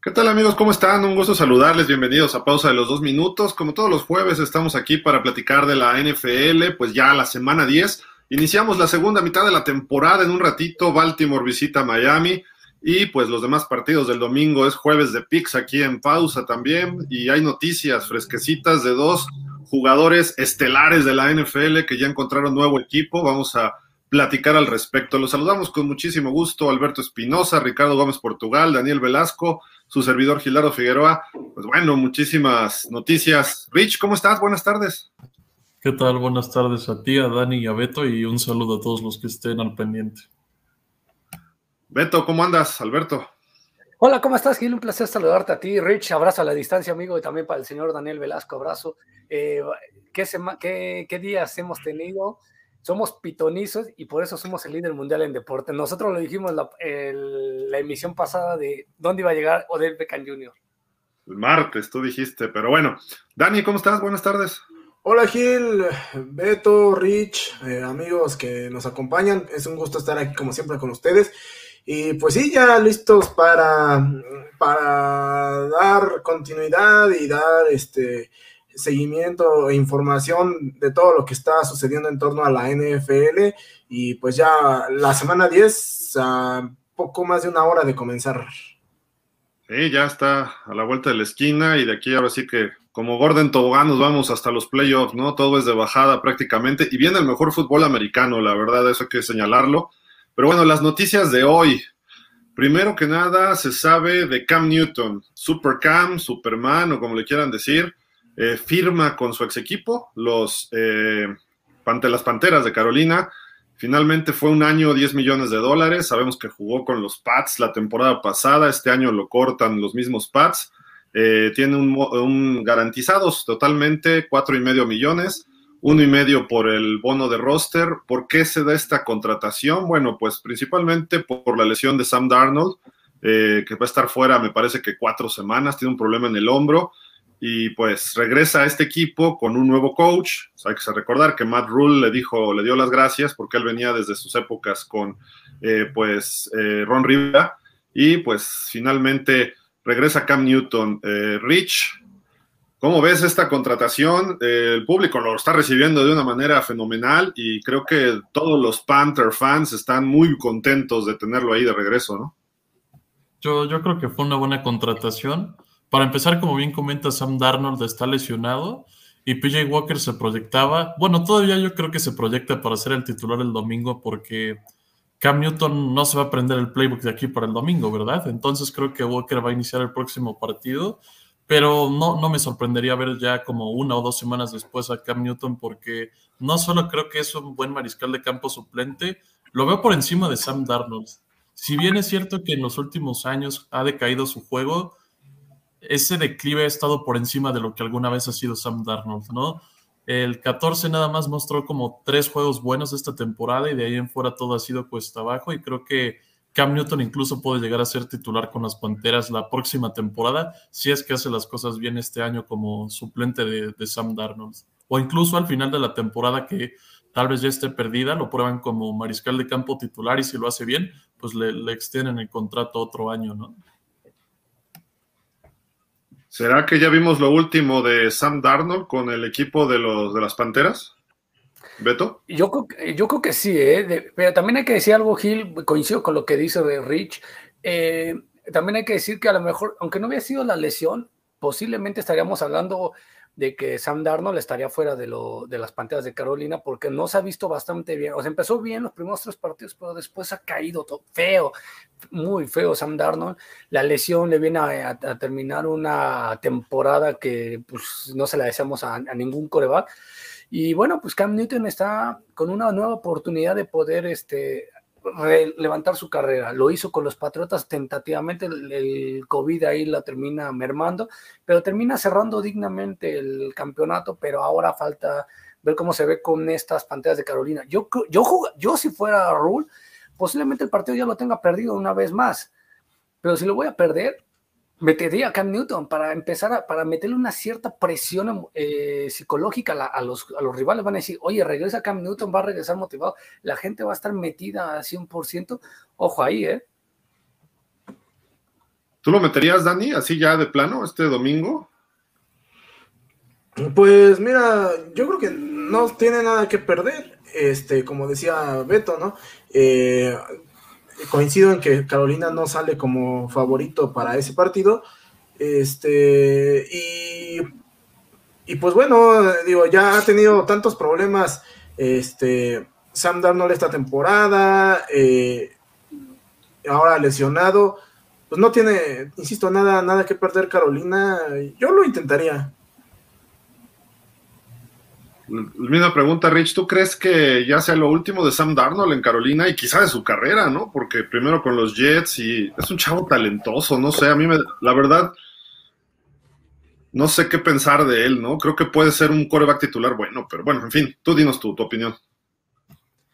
¿Qué tal amigos? ¿Cómo están? Un gusto saludarles. Bienvenidos a Pausa de los Dos Minutos. Como todos los jueves estamos aquí para platicar de la NFL, pues ya la semana 10. Iniciamos la segunda mitad de la temporada en un ratito. Baltimore visita Miami y pues los demás partidos del domingo es jueves de Pix aquí en pausa también y hay noticias fresquecitas de dos jugadores estelares de la NFL que ya encontraron nuevo equipo. Vamos a platicar al respecto. Los saludamos con muchísimo gusto Alberto Espinosa, Ricardo Gómez Portugal, Daniel Velasco, su servidor Gilardo Figueroa. Pues bueno, muchísimas noticias. Rich, ¿cómo estás? Buenas tardes. ¿Qué tal? Buenas tardes a ti, a Dani y a Beto y un saludo a todos los que estén al pendiente. Beto, ¿cómo andas? Alberto. Hola, ¿cómo estás, Gil? Un placer saludarte a ti. Rich, abrazo a la distancia, amigo, y también para el señor Daniel Velasco, abrazo. Eh, ¿qué, qué, días hemos tenido? Somos pitonizos y por eso somos el líder mundial en deporte. Nosotros lo dijimos la, la emisión pasada de dónde iba a llegar Odell Beckham Jr. El martes, tú dijiste, pero bueno. Dani, ¿cómo estás? Buenas tardes. Hola Gil, Beto, Rich, eh, amigos que nos acompañan. Es un gusto estar aquí como siempre con ustedes. Y pues sí, ya listos para, para dar continuidad y dar este seguimiento e información de todo lo que está sucediendo en torno a la NFL. Y pues ya la semana 10, a poco más de una hora de comenzar. Sí, ya está a la vuelta de la esquina y de aquí ahora sí que como Gordon Tobogán nos vamos hasta los playoffs, ¿no? Todo es de bajada prácticamente y viene el mejor fútbol americano, la verdad, eso hay que señalarlo. Pero bueno, las noticias de hoy. Primero que nada, se sabe de Cam Newton, Super Cam, Superman o como le quieran decir, eh, firma con su ex equipo, los eh, las Panteras de Carolina. Finalmente fue un año, 10 millones de dólares. Sabemos que jugó con los Pats la temporada pasada. Este año lo cortan los mismos Pats. Eh, tiene un, un, garantizados totalmente, cuatro y medio millones uno y medio por el bono de roster. ¿Por qué se da esta contratación? Bueno, pues principalmente por la lesión de Sam Darnold, eh, que va a estar fuera, me parece que cuatro semanas, tiene un problema en el hombro. Y pues regresa a este equipo con un nuevo coach. hay que recordar que Matt Rule le dijo, le dio las gracias porque él venía desde sus épocas con eh, pues eh, Ron Rivera. Y pues finalmente regresa Cam Newton. Rich, ¿Cómo ves esta contratación? el público lo está recibiendo de una manera fenomenal y creo que todos los Panther fans están muy contentos de tenerlo ahí de regreso, ¿no? Yo, yo creo que fue una buena contratación. Para empezar, como bien comenta Sam Darnold, está lesionado y PJ Walker se proyectaba. Bueno, todavía yo creo que se proyecta para ser el titular el domingo porque Cam Newton no se va a aprender el playbook de aquí para el domingo, ¿verdad? Entonces creo que Walker va a iniciar el próximo partido pero no, no me sorprendería ver ya como una o dos semanas después a Cam Newton porque no solo creo que es un buen mariscal de campo suplente, lo veo por encima de Sam Darnold. Si bien es cierto que en los últimos años ha decaído su juego, ese declive ha estado por encima de lo que alguna vez ha sido Sam Darnold, ¿no? El 14 nada más mostró como tres juegos buenos esta temporada y de ahí en fuera todo ha sido cuesta abajo y creo que Cam Newton incluso puede llegar a ser titular con las Panteras la próxima temporada, si es que hace las cosas bien este año como suplente de, Sam Darnold. O incluso al final de la temporada que tal vez ya esté perdida, lo prueban como mariscal de campo titular y si lo hace bien, pues le, le extienden el contrato otro año, ¿no? ¿Será que ya vimos lo último de Sam Darnold con el equipo de, los, de las Panteras? ¿Beto? Yo, yo creo que sí, ¿eh? pero también hay que decir algo, Gil, coincido con lo que dice de Rich. Eh, también hay que decir que a lo mejor, aunque no hubiera sido la lesión, posiblemente estaríamos hablando de que Sam Darnold estaría fuera de, lo, de las panteras de Carolina porque no se ha visto bastante bien. O sea, empezó bien los primeros tres partidos, pero después ha caído todo feo, muy feo Sam Darnold. La lesión le viene a, terminar una temporada que pues, no se la deseamos a, a ningún coreback. Y bueno, pues Cam Newton está con una nueva oportunidad de poder este, levantar su carrera. Lo hizo con los Patriotas tentativamente, el, COVID ahí la termina mermando, pero termina cerrando dignamente el campeonato, pero ahora falta ver cómo se ve con estas pantallas de Carolina. Yo, yo, yo si fuera Rule, posiblemente el partido ya lo tenga perdido una vez más, pero si lo voy a perder, metería a Cam Newton para empezar a, para meterle una cierta presión eh, psicológica a, los, a los rivales. Van a decir, oye, regresa Cam Newton, va a regresar motivado. La gente va a estar metida a 100%. Ojo ahí, ¿eh? ¿Tú lo meterías, Dani, así ya de plano, este domingo? Pues mira, yo creo que no tiene nada que perder. Este, como decía Beto, ¿no? Eh, coincido en que Carolina no sale como favorito para ese partido. Este, y, y pues bueno, digo, ya ha tenido tantos problemas. Este, Sam Darnold esta temporada, eh, ahora lesionado, pues no tiene, insisto, nada, nada que perder Carolina. Yo lo intentaría. Misma pregunta, Rich, ¿tú crees que ya sea lo último de Sam Darnold en Carolina y quizá de su carrera, ¿no? Porque primero con los Jets y es un chavo talentoso, no sé, a mí me, la verdad, no sé qué pensar de él, ¿no? Creo que puede ser un coreback titular bueno, pero bueno, en fin, tú dinos tu, tu opinión.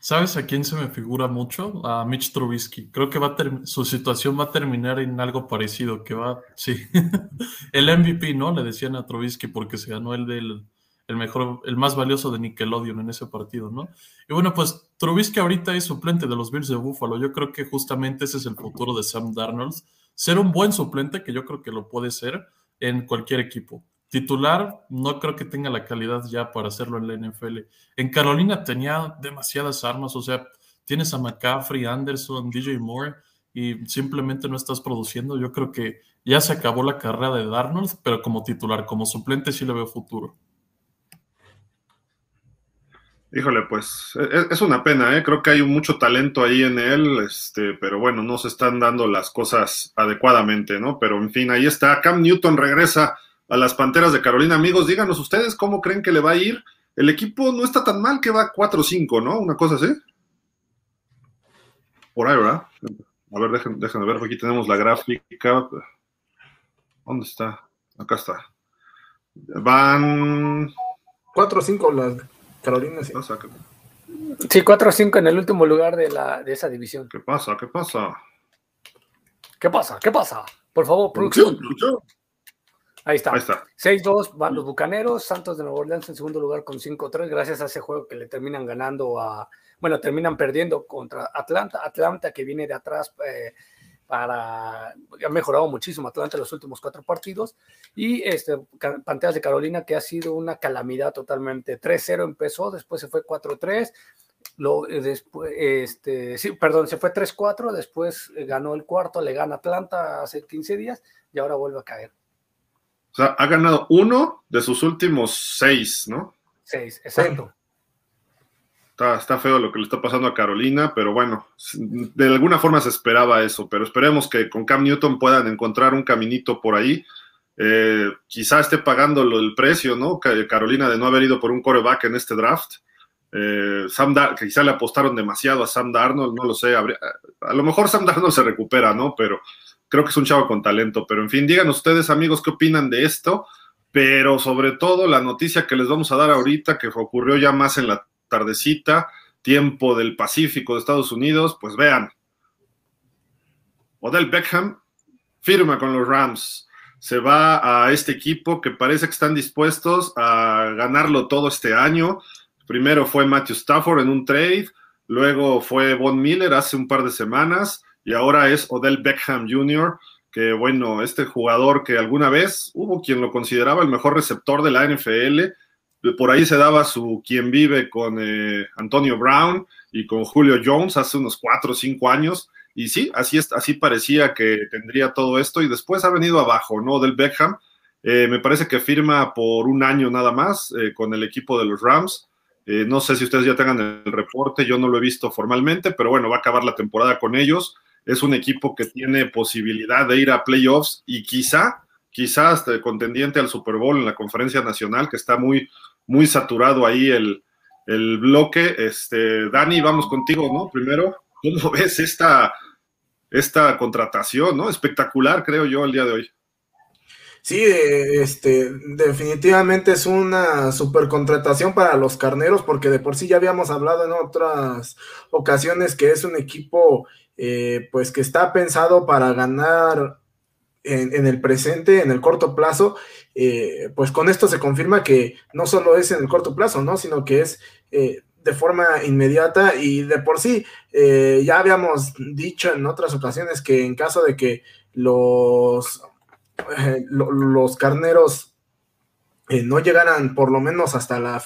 ¿Sabes a quién se me figura mucho? A Mitch Trubisky. Creo que va su situación va a terminar en algo parecido, que va, sí, el MVP, ¿no? Le decían a Trubisky porque se ganó el del el mejor, el más valioso de Nickelodeon en ese partido, ¿no? Y bueno, pues Trubisky ahorita es suplente de los Bills de Buffalo. Yo creo que justamente ese es el futuro de Sam Darnold. Ser un buen suplente, que yo creo que lo puede ser en cualquier equipo. Titular, no creo que tenga la calidad ya para hacerlo en la NFL. En Carolina tenía demasiadas armas, o sea, tienes a McCaffrey, Anderson, DJ Moore y simplemente no estás produciendo. Yo creo que ya se acabó la carrera de Darnold, pero como titular, como suplente sí le veo futuro. Híjole, pues e, e, es, una pena, ¿eh? creo que hay mucho talento ahí en él, este, pero bueno, no se están dando las cosas adecuadamente, ¿no? Pero en fin, ahí está. Cam Newton regresa a las Panteras de Carolina. Amigos, díganos ustedes cómo creen que le va a ir. El equipo no está tan mal que va 4-5, ¿no? Una cosa así. Por ahí, ¿verdad? A ver, déjenme, ver, aquí tenemos la gráfica. ¿Dónde está? Acá está. Van... 4-5 las Carolina sí. Sí, 4-5 en el último lugar de, la, de esa división. ¿Qué pasa? ¿Qué pasa? ¿Qué pasa? ¿Qué pasa? Por favor, producción. Ahí está. Ahí está. 6-2 van los Bucaneros, Santos de Nueva Orleans en segundo lugar con 5-3, gracias a ese juego que le terminan ganando a, bueno, terminan perdiendo contra Atlanta. Atlanta que viene de atrás eh, para, ha mejorado muchísimo Atlanta en los últimos cuatro partidos y este, Panteras de Carolina que ha sido una calamidad totalmente. 3-0 empezó, después se fue 4-3, lo, eh, después, este, sí, perdón, se fue 3-4, después eh, ganó el cuarto, le gana Atlanta hace 15 días y ahora vuelve a caer. O sea, ha ganado uno de sus últimos seis, ¿no? Seis, exacto. Está, feo lo que le está pasando a Carolina, pero bueno, de alguna forma se esperaba eso, pero esperemos que con Cam Newton puedan encontrar un caminito por ahí. Eh, quizá esté pagando el precio, ¿no? Carolina de no haber ido por un coreback en este draft. Eh, Sam quizá le apostaron demasiado a Sam Darnold, no lo sé. a lo mejor Sam Darnold se recupera, ¿no? Pero creo que es un chavo con talento. Pero en fin, digan ustedes, amigos, qué opinan de esto. Pero sobre todo la noticia que les vamos a dar ahorita, que ocurrió ya más en la tardecita, tiempo del Pacífico de Estados Unidos, pues vean, Odell Beckham firma con los Rams, se va a este equipo que parece que están dispuestos a ganarlo todo este año. Primero fue Matthew Stafford en un trade, luego fue Von Miller hace un par de semanas y ahora es Odell Beckham Jr., que bueno, este jugador que alguna vez hubo quien lo consideraba el mejor receptor de la NFL, por ahí se daba su quien vive con eh, Antonio Brown y con Julio Jones hace unos cuatro o cinco años. Y sí, así, es, así parecía que tendría todo esto y después ha venido abajo, ¿no? Del Beckham. Eh, me parece que firma por un año nada más eh, con el equipo de los Rams. no sé si ustedes ya tengan el reporte, yo no lo he visto formalmente, pero bueno, va a acabar la temporada con ellos. Es un equipo que tiene posibilidad de ir a playoffs y quizá, quizás contendiente al Super Bowl en la conferencia nacional, que está muy, muy saturado ahí el, bloque. Este, Dani, vamos contigo, ¿no? Primero, ¿cómo ves esta, esta contratación, ¿no? Espectacular, creo yo, el día de hoy. Sí, este, definitivamente es una super contratación para los carneros, porque de por sí ya habíamos hablado en otras ocasiones que es un equipo, eh, pues que está pensado para ganar en, el presente, en el corto plazo, eh, pues con esto se confirma que no solo es en el corto plazo, ¿no? Sino que es eh, de forma inmediata y de por sí, eh, ya habíamos dicho en otras ocasiones que en caso de que los, los carneros no llegaran por lo menos hasta la,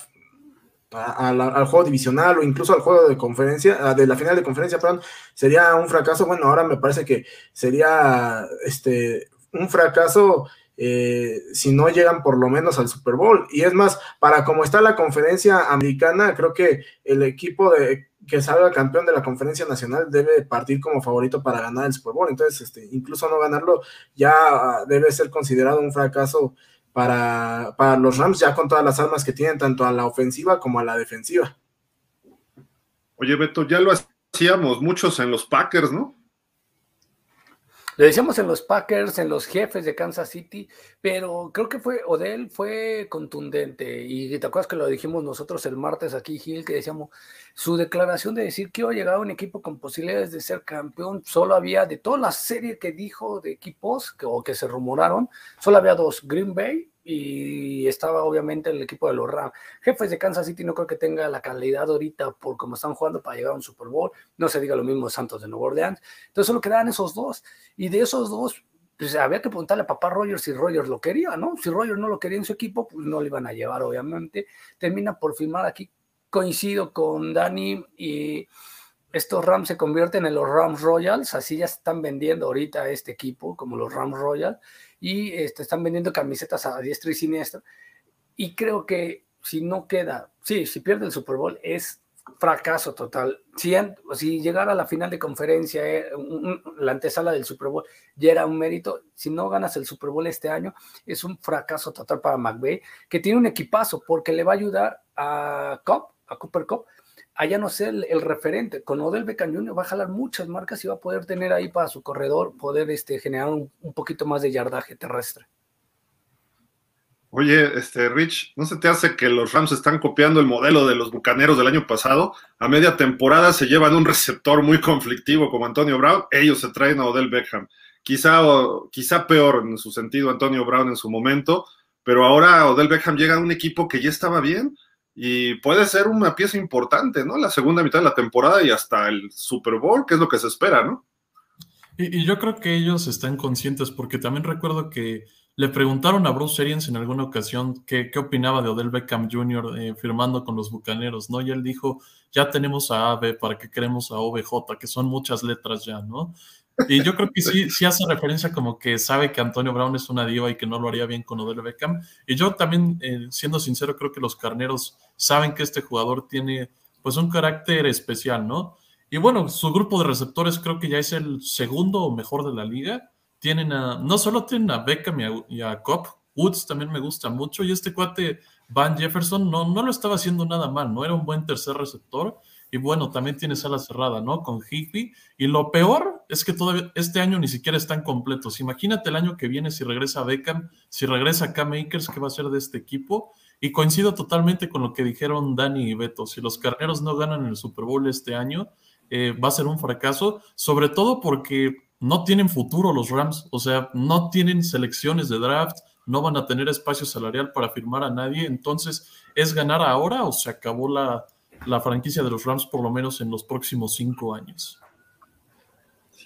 al juego divisional o incluso al juego de conferencia, de la final de conferencia, perdón, sería un fracaso. Bueno, ahora me parece que sería este un fracaso eh, si no llegan por lo menos al Super Bowl. Y es más, para como está la conferencia americana, creo que el equipo de que salga campeón de la conferencia nacional debe partir como favorito para ganar el Super Bowl. Entonces, este, incluso no ganarlo ya debe ser considerado un fracaso para, para los Rams, ya con todas las armas que tienen, tanto a la ofensiva como a la defensiva. Oye, Beto, ya lo hacíamos muchos en los Packers, ¿no? Lo decíamos en los Packers, en los jefes de Kansas City, pero creo que fue, Odell fue contundente. Y te acuerdas que lo dijimos nosotros el martes aquí, Gil, que decíamos, su declaración de decir que iba a llegar a un equipo con posibilidades de ser campeón, solo había, de toda la serie que dijo de equipos que, o que se rumoraron, solo había dos, Green Bay y estaba obviamente el equipo de los Rams. Jefes de Kansas City no creo que tenga la calidad ahorita por cómo están jugando para llegar a un Super Bowl. No se diga lo mismo Santos de Nueva Orleans. Entonces solo quedaban esos dos. Y de esos dos, pues había que preguntarle a papá Rogers si Rogers lo quería, ¿no? Si Rogers no lo quería en su equipo, pues no lo iban a llevar, obviamente. Termina por firmar aquí. Coincido con Dani y estos Rams se convierten en los Rams Royals, así ya están vendiendo ahorita este equipo como los Rams Royals y este, están vendiendo camisetas a diestra y siniestra. Y creo que si no queda, sí, si pierde el Super Bowl es fracaso total. Si, si llegara a la final de conferencia, eh, la antesala del Super Bowl, ya era un mérito. Si no ganas el Super Bowl este año, es un fracaso total para McVay, que tiene un equipazo porque le va a ayudar a Cup, a Cooper Cup, allá no ser el, referente. Con Odell Beckham Jr. va a jalar muchas marcas y va a poder tener ahí para su corredor, poder este, generar un, poquito más de yardaje terrestre. Oye, este Rich, ¿no se te hace que los Rams están copiando el modelo de los Bucaneros del año pasado? A media temporada se llevan un receptor muy conflictivo como Antonio Brown, ellos se traen a Odell Beckham. Quizá, quizá peor en su sentido Antonio Brown en su momento, pero ahora Odell Beckham llega a un equipo que ya estaba bien, y puede ser una pieza importante, ¿no? La segunda mitad de la temporada y hasta el Super Bowl, que es lo que se espera, ¿no? Y, yo creo que ellos están conscientes, porque también recuerdo que le preguntaron a Bruce Arians en alguna ocasión qué, qué opinaba de Odell Beckham Jr. Eh, firmando con los Bucaneros, ¿no? Y él dijo, ya tenemos a AB, ¿para qué queremos a OBJ? Que son muchas letras ya, ¿no? Y yo creo que sí, sí hace referencia como que sabe que Antonio Brown es una diva y que no lo haría bien con Odell Beckham. Y yo también, eh, siendo sincero, creo que los carneros saben que este jugador tiene pues un carácter especial, ¿no? Y bueno, su grupo de receptores creo que ya es el segundo o mejor de la liga. Tienen a, no solo tienen a Beckham y a, y a Cobb, Woods también me gusta mucho. Y este cuate, Van Jefferson, no, no lo estaba haciendo nada mal, ¿no? Era un buen tercer receptor. Y bueno, también tiene sala cerrada, ¿no? Con Higby. Y lo peor es que todavía este año ni siquiera están completos. Imagínate el año que viene si regresa Beckham, si regresa Cam Akers, ¿qué va a ser de este equipo? Y coincido totalmente con lo que dijeron Dani y Beto. Si los carneros no ganan el Super Bowl este año, eh, va a ser un fracaso, sobre todo porque no tienen futuro los Rams. O sea, no tienen selecciones de draft, no van a tener espacio salarial para firmar a nadie. Entonces, ¿es ganar ahora o se acabó la la franquicia de los Rams por lo menos en los próximos cinco años.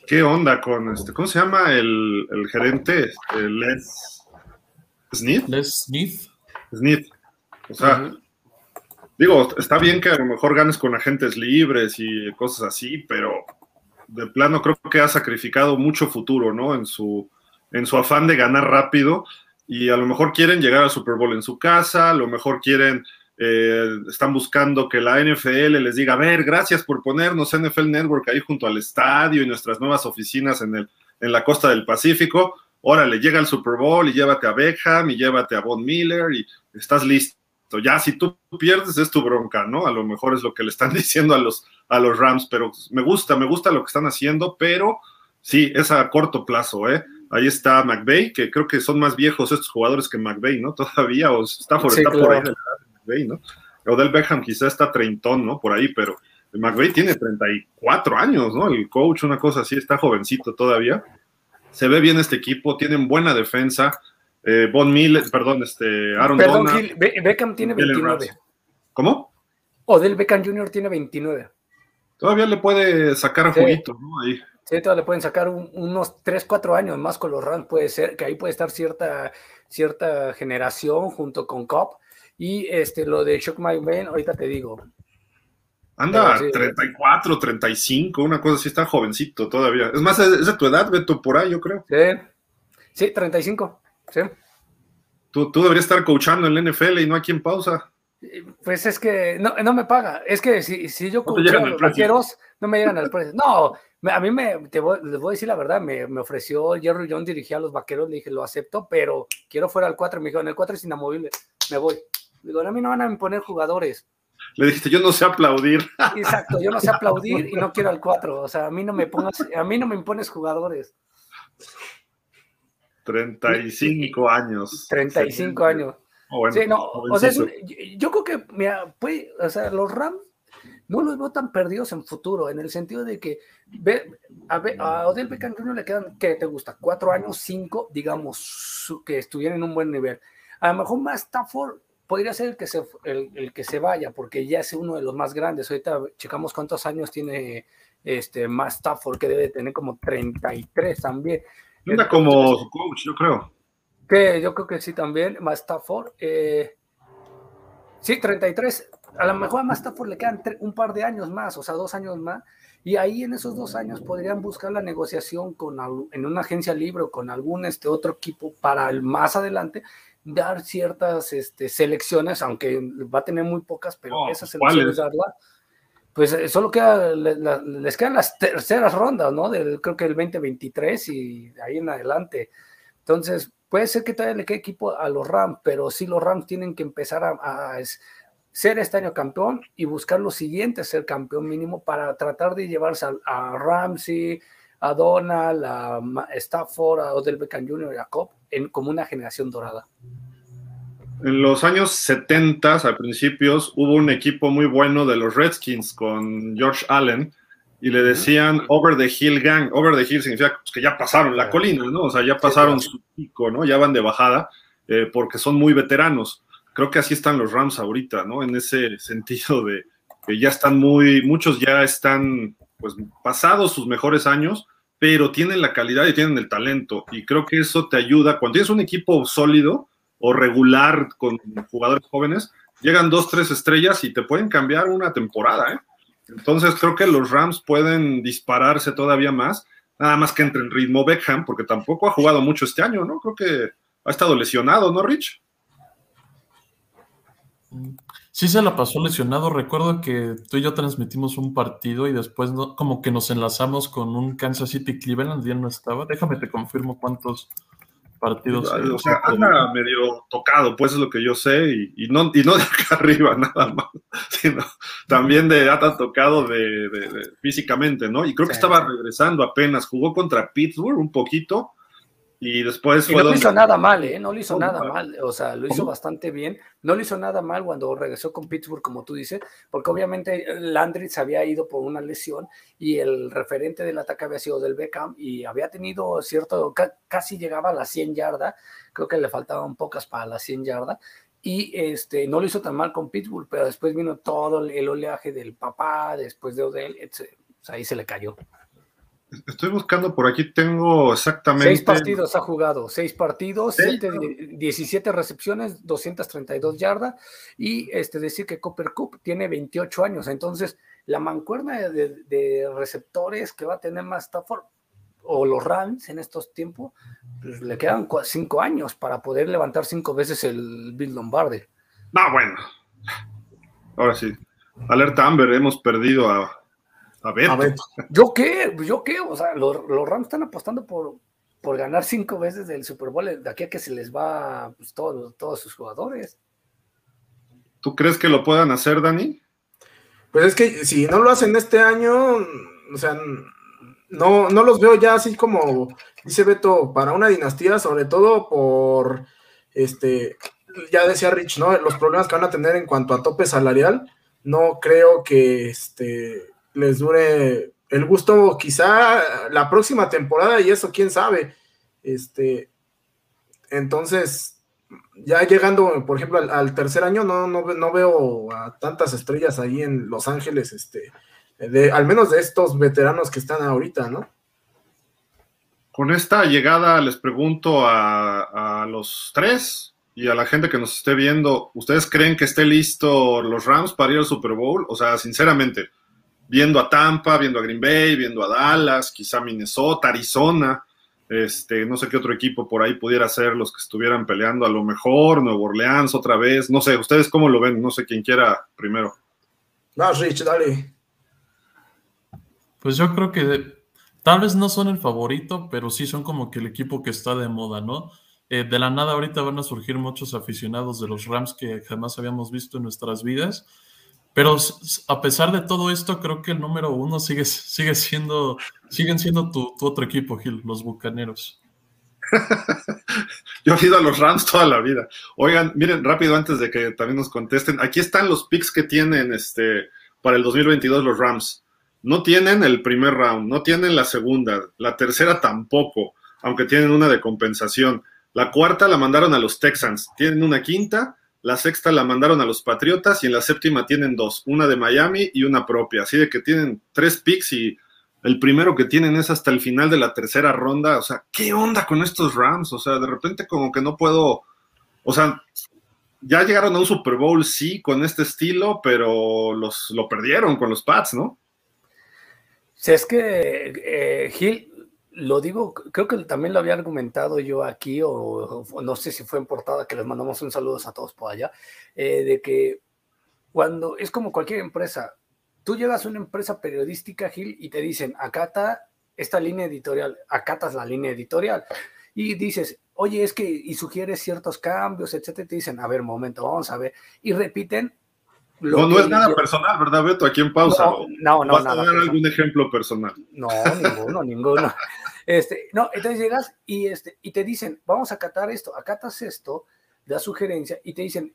¿Qué onda con este? ¿Cómo se llama el, gerente? Este, Les Smith. Les Smith. Smith. O sea, digo, está bien que a lo mejor ganes con agentes libres y cosas así, pero de plano creo que ha sacrificado mucho futuro, ¿no? En su, en su afán de ganar rápido y a lo mejor quieren llegar al Super Bowl en su casa, a lo mejor quieren eh, están buscando que la NFL les diga, a ver, gracias por ponernos NFL Network ahí junto al estadio y nuestras nuevas oficinas en, el, en la costa del Pacífico. Órale, llega el Super Bowl y llévate a Beckham y llévate a Von Miller y estás listo. Ya si tú pierdes es tu bronca, ¿no? A lo mejor es lo que le están diciendo a los, a los Rams, pero me gusta, me gusta lo que están haciendo, pero sí, es a corto plazo, ¿eh? Ahí está McVeigh, que creo que son más viejos estos jugadores que McVeigh, ¿no? Todavía, o está por, está por ahí McVeigh, ¿no? Odell Beckham quizá está treintón, ¿no? Por ahí, pero McVeigh tiene 34 años, ¿no? El coach, una cosa así, está jovencito todavía. Se ve bien este equipo, tienen buena defensa. Eh, Von Miller, perdón, este, Aaron Perdón, Beckham tiene 29. ¿Cómo? Odell Beckham Jr. tiene 29. Todavía le puede sacar a juguito, ¿no? Ahí. Sí, todavía le pueden sacar unos 3, 4 años más con los Rams, puede ser, que ahí puede estar cierta, cierta generación junto con Cobb. Y este, lo de Shock My Man, ahorita te digo. Anda, 34, 35, una cosa así, está jovencito todavía. Es más, es de tu edad, Beto, por ahí, yo creo. Sí, sí 35, sí. Tú, tú deberías estar coachando en la NFL y no aquí en pausa. Pues es que no, no me paga. Es que si, si yo no a los vaqueros, no me llegan al precio. No, a mí me, te voy, les voy a decir la verdad, me, me ofreció Jerry John dirigía a los vaqueros, le dije, lo acepto, pero quiero fuera al 4. Me dijo, en el 4 es inamovible, me voy. Digo, a mí no van a imponer jugadores. Le dijiste, yo no sé aplaudir. Exacto, yo no sé aplaudir y no quiero al 4. O sea, a mí no me pongas, a mí no me impones jugadores. 35 años. 35 años. Oh, sí, no, o sea, yo creo que, mira, pues, o sea, los Rams no los veo tan perdidos en futuro, en el sentido de que ve, a, a Odell Beckham Jr. le quedan, ¿qué te gusta? Cuatro años, cinco, digamos, que estuvieran en un buen nivel. A lo mejor más Stafford podría ser el que se, el, que se vaya, porque ya es uno de los más grandes. Ahorita checamos cuántos años tiene este más Stafford, que debe tener como 33 también. Anda como coach, yo creo. Que yo creo que sí también, más Stafford. Eh, sí, 33. A lo mejor a más Stafford le quedan un par de años más, o sea, dos años más. Y ahí en esos dos años podrían buscar la negociación con en una agencia libre o con algún este otro equipo para el más adelante dar ciertas este, selecciones, aunque va a tener muy pocas, pero oh, esas selecciones darla. Pues eh, solo queda, les quedan las terceras rondas, ¿no? Del, creo que el 2023 y de ahí en adelante. Entonces, puede ser que todavía le quede equipo a los Rams, pero sí los Rams tienen que empezar a, ser este año campeón y buscar lo siguiente, ser campeón mínimo para tratar de llevarse a, Ramsey, a Donald, a Stafford, a Odell Beckham Jr. y a Cobb en, como una generación dorada. En los años 70, a principios, hubo un equipo muy bueno de los Redskins con George Allen y le decían Over the Hill Gang. Over the Hill significa pues, que ya pasaron la colina, ¿no? O sea, ya pasaron su pico, ¿no? Ya van de bajada eh, porque son muy veteranos. Creo que así están los Rams ahorita, ¿no? En ese sentido de que ya están muy, muchos ya están, pues, pasados sus mejores años, pero tienen la calidad y tienen el talento. Y creo que eso te ayuda. Cuando tienes un equipo sólido, o regular con jugadores jóvenes, llegan dos, tres estrellas y te pueden cambiar una temporada. ¿eh? Entonces creo que los Rams pueden dispararse todavía más, nada más que entre en ritmo Beckham, porque tampoco ha jugado mucho este año, ¿no? Creo que ha estado lesionado, ¿no, Rich? Sí se la pasó lesionado. Recuerdo que tú y yo transmitimos un partido y después como que nos enlazamos con un Kansas City Cleveland y él no estaba. Déjame te confirmo cuántos partidos. O sea, anda medio tocado, pues es lo que yo sé, y, no, y no de acá arriba nada más, sino también de ata tocado de, físicamente, ¿no? Y creo que estaba regresando apenas, jugó contra Pittsburgh un poquito, y después no lo hizo nada mal, ¿eh? No lo hizo nada mal. O sea, lo hizo bastante bien. No lo hizo nada mal cuando regresó con Pittsburgh, como tú dices, porque obviamente Landry se había ido por una lesión y el referente del ataque había sido del Beckham y había tenido cierto, casi llegaba a las 100 yardas. Creo que le faltaban pocas para las 100 yardas. Y este, no lo hizo tan mal con Pittsburgh, pero después vino todo el oleaje del papá, después de Odell, etc. ahí se le cayó. Estoy buscando por aquí, tengo exactamente. Seis partidos ha jugado, seis partidos, 17 recepciones, 232 yardas. Y este, decir que Copper Cup tiene 28 años. Entonces, la mancuerna de, receptores que va a tener más Stafford o los Rams en estos tiempos, pues, le quedan cinco años para poder levantar cinco veces el Bill Lombardi. No, bueno. Ahora sí. Alerta Amber, hemos perdido a a ver. ¿Yo qué? ¿Yo qué? O sea, los, Rams están apostando por, por ganar cinco veces del Super Bowl de aquí a que se les va pues, todos, todos sus jugadores. ¿Tú crees que lo puedan hacer, Dani? Pues es que si no lo hacen este año, o sea, no, no los veo ya así como dice Beto, para una dinastía, sobre todo por este, ya decía Rich, ¿no? Los problemas que van a tener en cuanto a tope salarial, no creo que este les dure el gusto quizá la próxima temporada y eso quién sabe. Este, entonces, ya llegando, por ejemplo, al, tercer año, no, no, veo a tantas estrellas ahí en Los Ángeles, este, de, al menos de estos veteranos que están ahorita, ¿no? con esta llegada les pregunto a, a, los tres y a la gente que nos esté viendo, ¿ustedes creen que esté listo los Rams para ir al Super Bowl? O sea, sinceramente, viendo a Tampa, viendo a Green Bay, viendo a Dallas, quizá Minnesota, Arizona, este, no sé qué otro equipo por ahí pudiera ser los que estuvieran peleando, a lo mejor Nuevo Orleans otra vez, no sé, ¿ustedes cómo lo ven? No sé quién quiera primero. No, Rich, dale. Pues yo creo que tal vez no son el favorito, pero sí son como que el equipo que está de moda, ¿no? Eh, de la nada ahorita van a surgir muchos aficionados de los Rams que jamás habíamos visto en nuestras vidas. Pero a pesar de todo esto, creo que el número uno sigue, sigue siendo, siguen siendo tu, otro equipo, Gil, los Bucaneros. Yo he ido a los Rams toda la vida. Oigan, miren, rápido antes de que también nos contesten, aquí están los picks que tienen este, para el 2022 los Rams. No tienen el primer round, no tienen la segunda, la tercera tampoco, aunque tienen una de compensación. La cuarta la mandaron a los Texans, tienen una quinta, la sexta la mandaron a los Patriotas y en la séptima tienen dos, una de Miami y una propia. Así de que tienen tres picks y el primero que tienen es hasta el final de la tercera ronda. O sea, ¿qué onda con estos Rams? O sea, de repente como que no puedo, o sea, ya llegaron a un Super Bowl, sí, con este estilo, pero los, lo perdieron con los Pats, ¿no? Si es que, eh, Gil, lo digo, creo que también lo había argumentado yo aquí, o, no sé si fue en portada, que les mandamos un saludo a todos por allá, eh, de que cuando es como cualquier empresa, tú llegas a una empresa periodística, Gil, y te dicen, acata esta línea editorial, acatas la línea editorial, y dices, oye, es que, y sugieres ciertos cambios, etcétera, y te dicen, a ver, momento, vamos a ver, y repiten no, no es nada personal, ¿verdad, Beto? Aquí en pausa. No, no, ¿Vas a dar algún ejemplo personal? No, ninguno, ninguno. Este, no, entonces llegas y, este, y te dicen, vamos a acatar esto, acatas esto, da sugerencia y te dicen,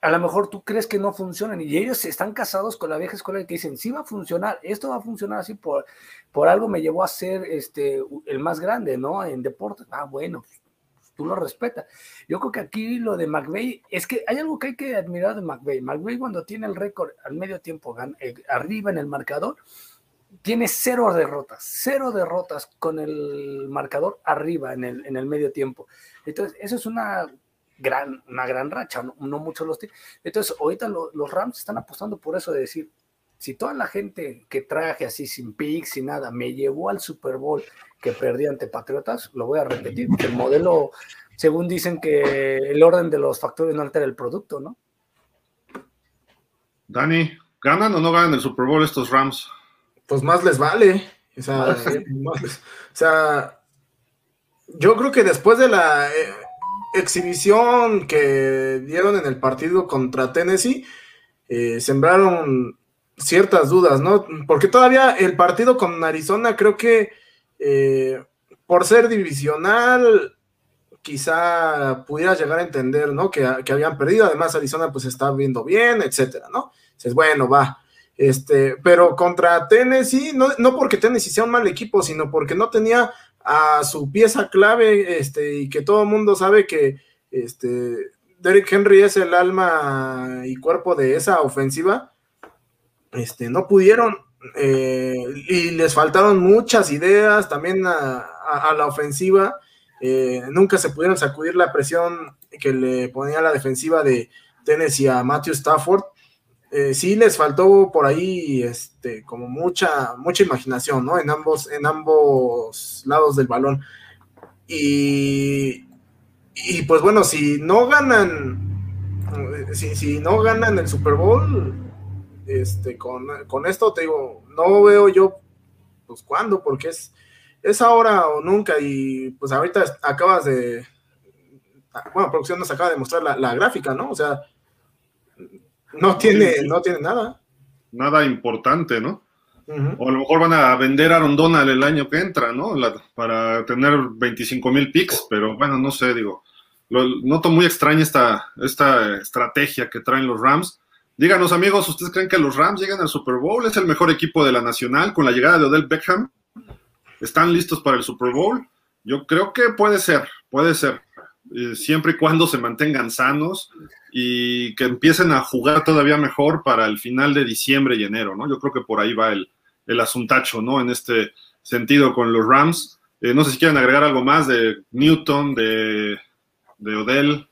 a lo mejor tú crees que no funcionan y ellos están casados con la vieja escuela y te dicen, sí va a funcionar, esto va a funcionar así por, por algo me llevó a ser este, el más grande, ¿no? En deportes. Ah, bueno, tú lo respetas. Yo creo que aquí lo de McVeigh, es que hay algo que hay que admirar de McVeigh. McVeigh cuando tiene el récord al medio tiempo eh, arriba en el marcador, tiene cero derrotas, cero derrotas con el marcador arriba en el, en el medio tiempo. Entonces, eso es una gran, una gran racha, no, muchos los tienen. Entonces, ahorita los Rams están apostando por eso de decir, si toda la gente que traje así sin picks, sin nada, me llevó al Super Bowl que perdí ante Patriotas, lo voy a repetir. El modelo, según dicen que el orden de los factores no altera el producto, ¿no? Dani, ¿ganan o no ganan el Super Bowl estos Rams? Pues más les vale. O sea, yo creo que después de la eh, exhibición que dieron en el partido contra Tennessee, eh, sembraron ciertas dudas, ¿no? Porque todavía el partido con Arizona creo que eh, por ser divisional quizá pudiera llegar a entender, ¿no? Que, habían perdido, además Arizona pues está viendo bien, etcétera, ¿no? Dices, bueno, va. Este, pero contra Tennessee, no, no porque Tennessee sea un mal equipo, sino porque no tenía a su pieza clave, este, y que todo el mundo sabe que este, Derrick Henry es el alma y cuerpo de esa ofensiva, este, no pudieron eh, y les faltaron muchas ideas también a, la ofensiva. Eh, nunca se pudieron sacudir la presión que le ponía la defensiva de Tennessee a Matthew Stafford. Eh, sí les faltó por ahí este, como mucha, mucha imaginación, ¿no? En ambos, en ambos lados del balón. Y, y pues bueno, si no ganan, si, si no ganan el Super Bowl, este, con, esto te digo, no veo yo, pues cuándo, porque es, es ahora o nunca, y pues ahorita acabas de, bueno, producción nos acaba de mostrar la, gráfica, ¿no? O sea, no tiene, no tiene nada. Nada importante, ¿no? O a lo mejor van a vender a Aaron Donald el año que entra, ¿no? para tener 25 mil picks, pero bueno, no sé, digo, lo, noto muy extraña esta, esta estrategia que traen los Rams. Díganos, amigos, ¿ustedes creen que los Rams llegan al Super Bowl? ¿Es el mejor equipo de la Nacional con la llegada de Odell Beckham? ¿Están listos para el Super Bowl? Yo creo que puede ser, puede ser, eh, siempre y cuando se mantengan sanos y que empiecen a jugar todavía mejor para el final de diciembre y enero, ¿no? Yo creo que por ahí va el, el asuntacho, ¿no? En este sentido con los Rams. Eh, no sé si quieren agregar algo más de Newton, de, de Odell.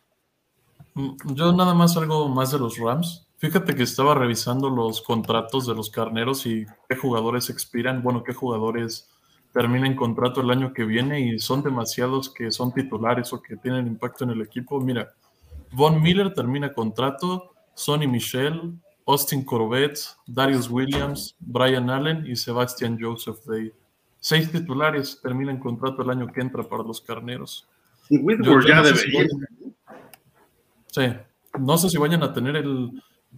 Mm, yo nada más algo más de los Rams. Fíjate que estaba revisando los contratos de los carneros y qué jugadores expiran, bueno, qué jugadores terminan contrato el año que viene y son demasiados que son titulares o que tienen impacto en el equipo. Mira, Von Miller termina contrato, Sonny Michel, Austin Corbett, Darius Williams, Brian Allen y Sebastian Joseph Day. Seis titulares terminan contrato el año que entra para los carneros. Y Whitworth ya no sé debería. si vayan- Sí, no sé si vayan a tener el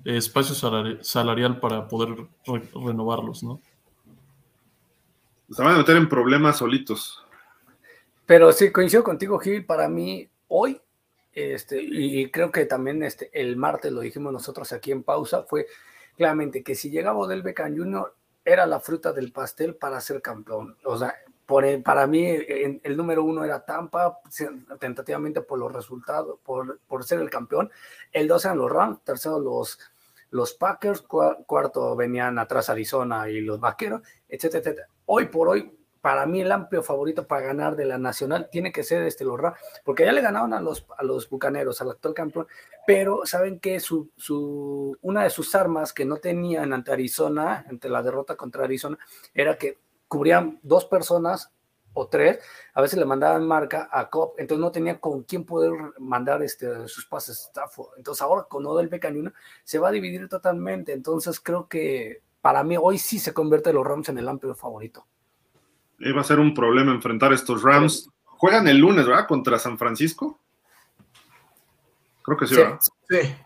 espacio salari- salarial para poder re- renovarlos, ¿no? Se van a meter en problemas solitos. Pero sí, coincido contigo, Gil. Para mí, hoy, este, y creo que también este, el martes lo dijimos nosotros aquí en pausa, fue claramente que si llegaba Odell Beckham Jr., era la fruta del pastel para ser campeón. O sea, por, el- para mí, en- el número uno era Tampa, tentativamente por los resultados, por, por ser el campeón. El dos eran los Rams, tercero los, los Packers, cua- cuarto venían atrás Arizona y los Vaqueros, etcétera, etcétera. Hoy por hoy, para mí el amplio favorito para ganar de la nacional tiene que ser este los Rams, porque ya le ganaron a los, a los Bucaneros, al actual campeón, pero saben que su, su, una de sus armas que no tenían ante Arizona, ante la derrota contra Arizona, era que cubrían dos personas o tres, a veces le mandaban marca a Cobb, entonces no tenía con quién poder mandar este, sus pases Stafford. Entonces ahora con Odell Beckham Jr. se va a dividir totalmente, entonces creo que para mí hoy sí se convierte los Rams en el amplio favorito. Eh, va a ser un problema enfrentar estos Rams. Juegan el lunes, ¿verdad? Contra San Francisco. Creo que sí, Sí. ¿verdad? Sí.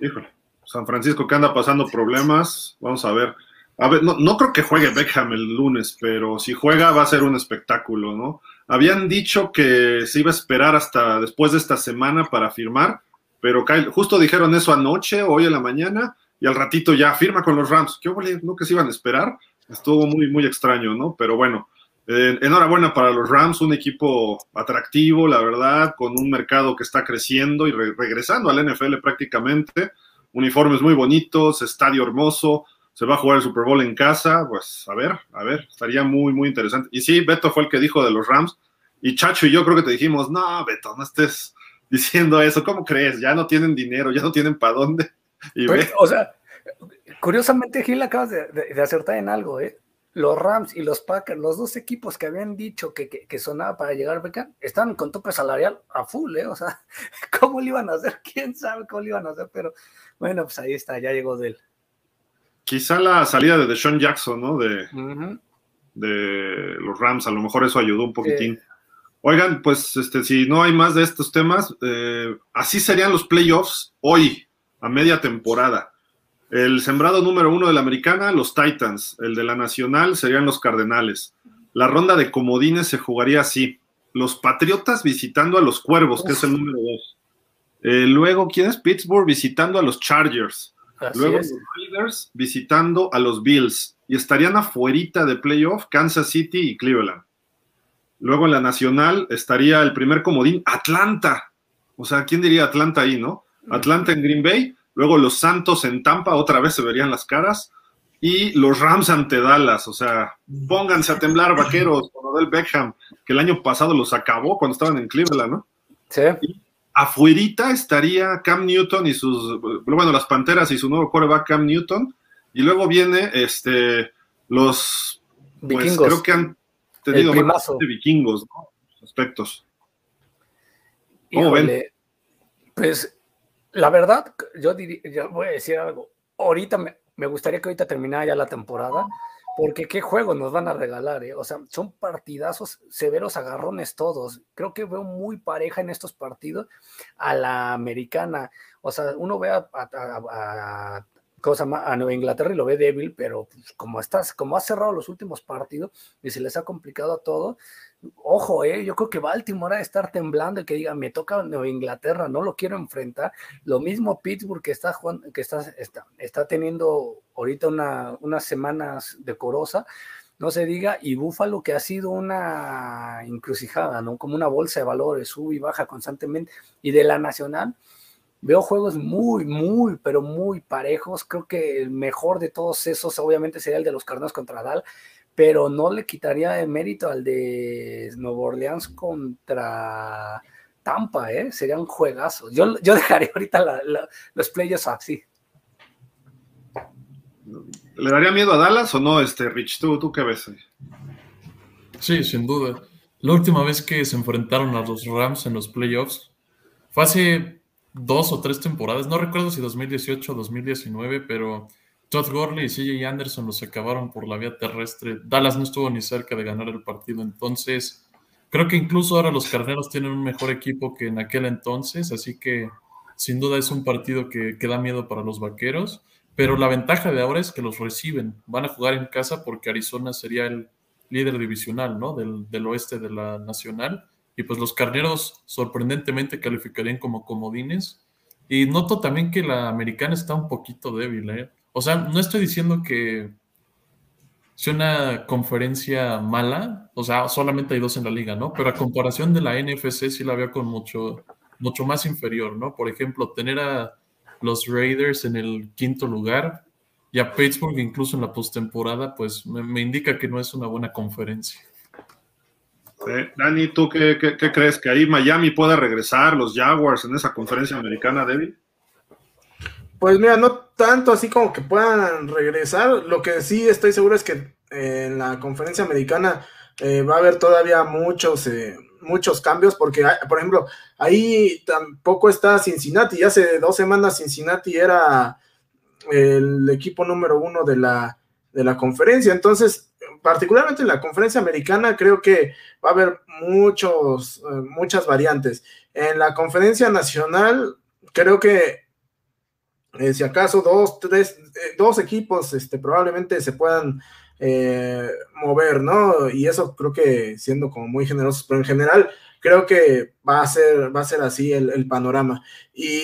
Híjole. San Francisco que anda pasando problemas. Vamos a ver. A ver, no, no creo que juegue Beckham el lunes, pero si juega va a ser un espectáculo, ¿no? Habían dicho que se iba a esperar hasta después de esta semana para firmar, pero Kyle- justo dijeron eso anoche, hoy en la mañana, y al ratito ya firma con los Rams. ¿Qué? ¿No que se iban a esperar? Estuvo muy, muy extraño, ¿no? Pero bueno, eh, enhorabuena para los Rams, un equipo atractivo, la verdad, con un mercado que está creciendo y re- regresando al NFL prácticamente. Uniformes muy bonitos, estadio hermoso, se va a jugar el Super Bowl en casa, pues a ver, a ver, estaría muy, muy interesante. Y sí, Beto fue el que dijo de los Rams, y Chacho y yo creo que te dijimos, no, Beto, no estés diciendo eso, ¿cómo crees? Ya no tienen dinero, ya no tienen para dónde. Y o sea, curiosamente, Gil, acabas de, de- de acertar en algo, ¿eh? Los Rams y los Packers, los dos equipos que habían dicho que, que, que sonaba para llegar a Beckham, están con tope salarial a full, ¿eh? O sea, ¿cómo le iban a hacer? ¿Quién sabe cómo le iban a hacer? Pero bueno, pues ahí está, ya llegó de él. Quizá la salida de Deshaun Jackson, ¿no? De, los Rams, a lo mejor eso ayudó un poquitín. Oigan, pues este, si no hay más de estos temas, eh, así serían los playoffs hoy, a media temporada. El sembrado número uno de la americana, los Titans. El de la nacional serían los Cardenales. La ronda de comodines se jugaría así. Los Patriotas visitando a los Cuervos, que es el número dos. Eh, luego, ¿quién es? Pittsburgh visitando a los Chargers. Así Luego es. los Raiders visitando a los Bills y estarían afuerita de playoff Kansas City y Cleveland. Luego en la nacional estaría el primer comodín Atlanta. O sea, ¿quién diría Atlanta ahí, no? Atlanta en Green Bay, luego los Santos en Tampa, otra vez se verían las caras, y los Rams ante Dallas. O sea, pónganse a temblar vaqueros con Odell Beckham, que el año pasado los acabó cuando estaban en Cleveland, ¿no? Sí. Afuerita estaría Cam Newton y sus, bueno, las Panteras y su nuevo quarterback Cam Newton, y luego viene este los pues, Vikingos. creo que han tenido más de vikingos, ¿no? Aspectos. ¿Cómo Híjole, Pues la verdad, yo, diría, yo voy a decir algo. Ahorita me, me gustaría que ahorita terminara ya la temporada, porque qué juegos nos van a regalar, ¿eh? O sea, son partidazos severos, agarrones todos. Creo que veo muy pareja en estos partidos a la americana. O sea, uno ve a- a- a- ¿cómo se llama? a Nueva Inglaterra y lo ve débil, pero pues, como estás, como ha cerrado los últimos partidos y se les ha complicado a todo, ojo, eh, yo creo que Baltimore ha de estar temblando y que diga, me toca Nueva Inglaterra, no lo quiero enfrentar. Lo mismo Pittsburgh que está jugando, que está, está, está teniendo ahorita una, unas semanas decorosa, no se diga, y Buffalo que ha sido una encrucijada, ¿no? Como una bolsa de valores, sube y baja constantemente. Y de la nacional, veo juegos muy, muy, pero muy parejos. Creo que el mejor de todos esos, obviamente, sería el de los Cardinals contra Dal pero no le quitaría el mérito al de Nueva Orleans contra Tampa, ¿eh? Serían juegazos. Yo, yo dejaría ahorita los players así. ¿Le daría miedo a Dallas o no, este Rich? ¿Tú, tú qué ves? Sí, sin duda. La última vez que se enfrentaron a los Rams en los playoffs fue hace dos o tres temporadas, no recuerdo si 2018 o 2019, pero Todd Gurley y CJ Anderson los acabaron por la vía terrestre. Dallas no estuvo ni cerca de ganar el partido, entonces creo que incluso ahora los Carneros tienen un mejor equipo que en aquel entonces, así que sin duda es un partido que, que da miedo para los Vaqueros, pero la ventaja de ahora es que los reciben, van a jugar en casa porque Arizona sería el líder divisional, ¿no? Del, del, oeste de la nacional. Y pues los carneros sorprendentemente calificarían como comodines. Y noto también que la americana está un poquito débil, ¿eh? O sea, no estoy diciendo que sea una conferencia mala, o sea, solamente hay dos en la liga, ¿no? Pero a comparación de la NFC sí la veo con mucho, mucho más inferior, ¿no? Por ejemplo, tener a los Raiders en el quinto lugar, y a Pittsburgh incluso en la postemporada, pues me, indica que no es una buena conferencia. Dani, ¿tú qué, crees? ¿Que ahí Miami pueda regresar, los Jaguars en esa conferencia americana, David? Pues mira, no tanto así como que puedan regresar. Lo que sí estoy seguro es que en la conferencia americana eh, va a haber todavía muchos, eh, muchos cambios, porque, por ejemplo, ahí tampoco está Cincinnati. Hace dos semanas Cincinnati era el equipo número uno de la, de la conferencia. Entonces, particularmente en la conferencia americana, creo que va a haber muchos, eh, muchas variantes. En la conferencia nacional, creo que eh, si acaso dos, tres, eh, dos equipos este, probablemente se puedan mover, ¿no? Y eso creo que siendo como muy generosos, pero en general creo que va a ser, va a ser así el, panorama. Y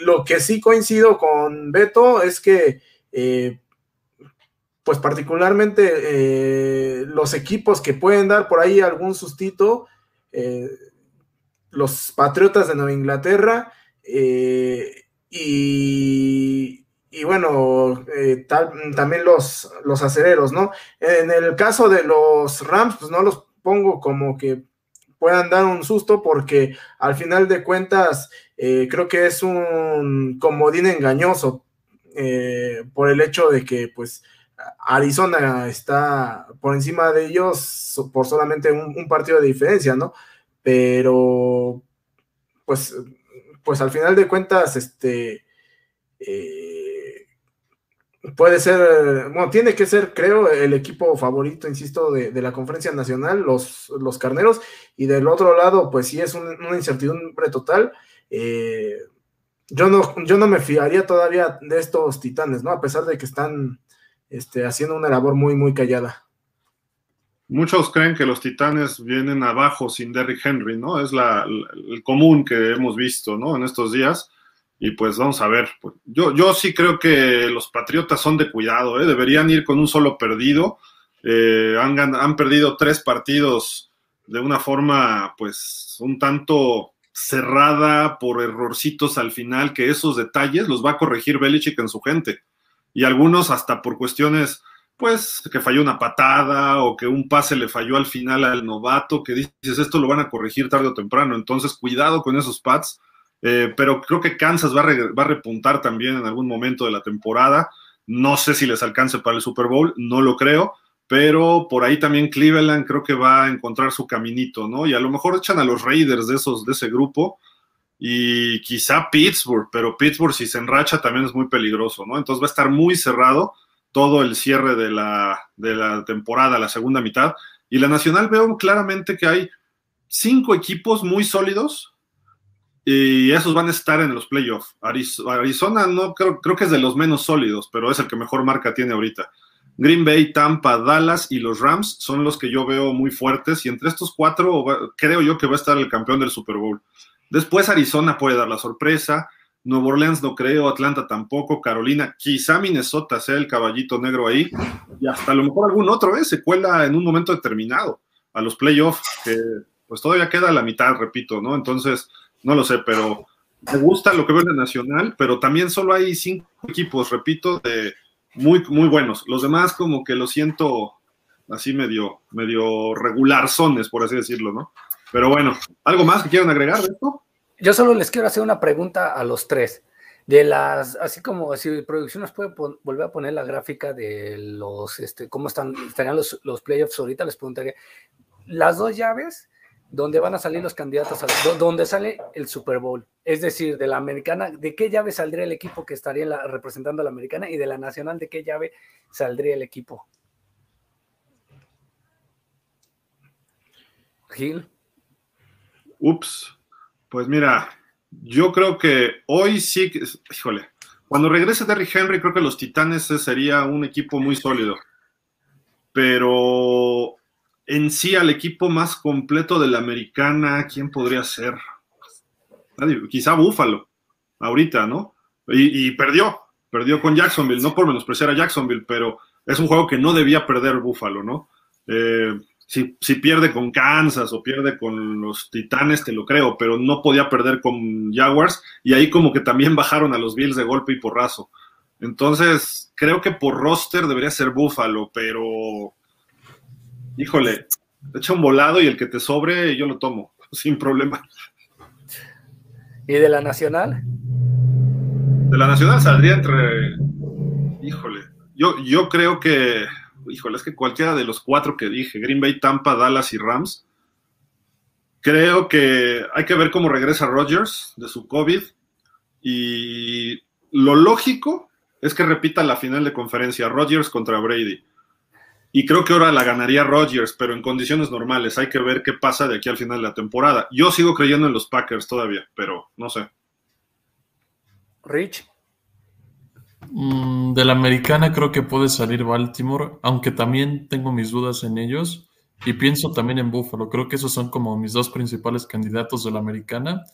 lo que sí coincido con Beto es que, pues particularmente eh, los equipos que pueden dar por ahí algún sustito, los Patriotas de Nueva Inglaterra y, bueno, también los, los acereros, ¿no? En el caso de los Rams, pues no los pongo como que puedan dar un susto porque al final de cuentas eh, creo que es un comodín engañoso eh, por el hecho de que pues Arizona está por encima de ellos por solamente un, partido de diferencia, ¿no? Pero pues, pues al final de cuentas, este... Eh, puede ser, bueno, tiene que ser, creo, el equipo favorito, insisto, de, la conferencia nacional, los, los carneros, y del otro lado, pues sí es una incertidumbre total. Eh, yo, no, yo no me fiaría todavía de estos titanes, ¿no? A pesar de que están este, haciendo una labor muy, muy callada. Muchos creen que los titanes vienen abajo sin Derrick Henry, ¿no? Es la, el común que hemos visto, ¿no? En estos días y pues vamos a ver. Yo, yo sí creo que los Patriotas son de cuidado, ¿eh? deberían ir con un solo perdido. Eh, han, han perdido tres partidos de una forma, pues, un tanto cerrada por errorcitos al final, que esos detalles los va a corregir Belichick en su gente. Y algunos hasta por cuestiones, pues, que falló una patada o que un pase le falló al final al novato, que dices, esto lo van a corregir tarde o temprano. Entonces, cuidado con esos pads eh, pero creo que Kansas va a, repuntar también en algún momento de la temporada. No sé si les alcance para el Super Bowl, no lo creo, pero por ahí también Cleveland creo que va a encontrar su caminito, ¿no? Y a lo mejor echan a los Raiders de esos, de ese grupo, y quizá Pittsburgh, pero Pittsburgh si se enracha también es muy peligroso, ¿no? Entonces va a estar muy cerrado todo el cierre de la, de la temporada, la segunda mitad. Y la Nacional veo claramente que hay cinco equipos muy sólidos y esos van a estar en los playoffs. Arizona no creo, creo que es de los menos sólidos, pero es el que mejor marca tiene ahorita. Green Bay, Tampa, Dallas y los Rams son los que yo veo muy fuertes y entre estos cuatro creo yo que va a estar el campeón del Super Bowl. Después Arizona puede dar la sorpresa, Nueva Orleans no creo, Atlanta tampoco, Carolina, quizá Minnesota sea el caballito negro ahí y hasta a lo mejor algún otro ¿eh? se cuela en un momento determinado a los playoffs, que pues todavía queda la mitad, repito, ¿no? Entonces no lo sé, pero me gusta lo que veo en la Nacional, pero también solo hay cinco equipos, repito, de muy, muy buenos. Los demás como que lo siento así medio, medio regularzones, por así decirlo, ¿no? Pero bueno, ¿algo más que quieran agregar de esto? Yo solo les quiero hacer una pregunta a los tres. De las, así como si producción nos puede volver a poner la gráfica de los, este, cómo están, estarían los, playoffs ahorita, les preguntaría, las dos llaves, ¿dónde van a salir los candidatos, a, donde sale el Super Bowl, es decir, de la americana, ¿de qué llave saldría el equipo que estaría representando a la americana? Y de la nacional, ¿de qué llave saldría el equipo? Gil. Ups, pues mira, yo creo que hoy sí, híjole, cuando regrese Terry Henry, creo que los Titanes sería un equipo muy sólido. Pero en sí, al equipo más completo de la americana, ¿quién podría ser? Quizá Buffalo, ahorita, ¿no? Y, y, perdió, perdió con Jacksonville, no por menospreciar a Jacksonville, pero es un juego que no debía perder Buffalo, ¿no? Eh, si, pierde con Kansas o pierde con los Titanes, te lo creo, pero no podía perder con Jaguars y ahí como que también bajaron a los Bills de golpe y porrazo. Entonces, creo que por roster debería ser Buffalo, pero híjole, echa un volado y el que te sobre yo lo tomo, sin problema. ¿Y de la Nacional? De la Nacional saldría entre, híjole, yo, yo creo que híjole, es que cualquiera de los cuatro que dije, Green Bay, Tampa, Dallas y Rams, creo que hay que ver cómo regresa Rodgers de su COVID y lo lógico es que repita la final de conferencia, Rodgers contra Brady. Y creo que ahora la ganaría Rodgers, pero en condiciones normales. Hay que ver qué pasa de aquí al final de la temporada. Yo sigo creyendo en los Packers todavía, pero no sé. Rich. Mm, de la americana creo que puede salir Baltimore, aunque también tengo mis dudas en ellos. Y pienso también en Buffalo. Creo que esos son como mis dos principales candidatos de la americana.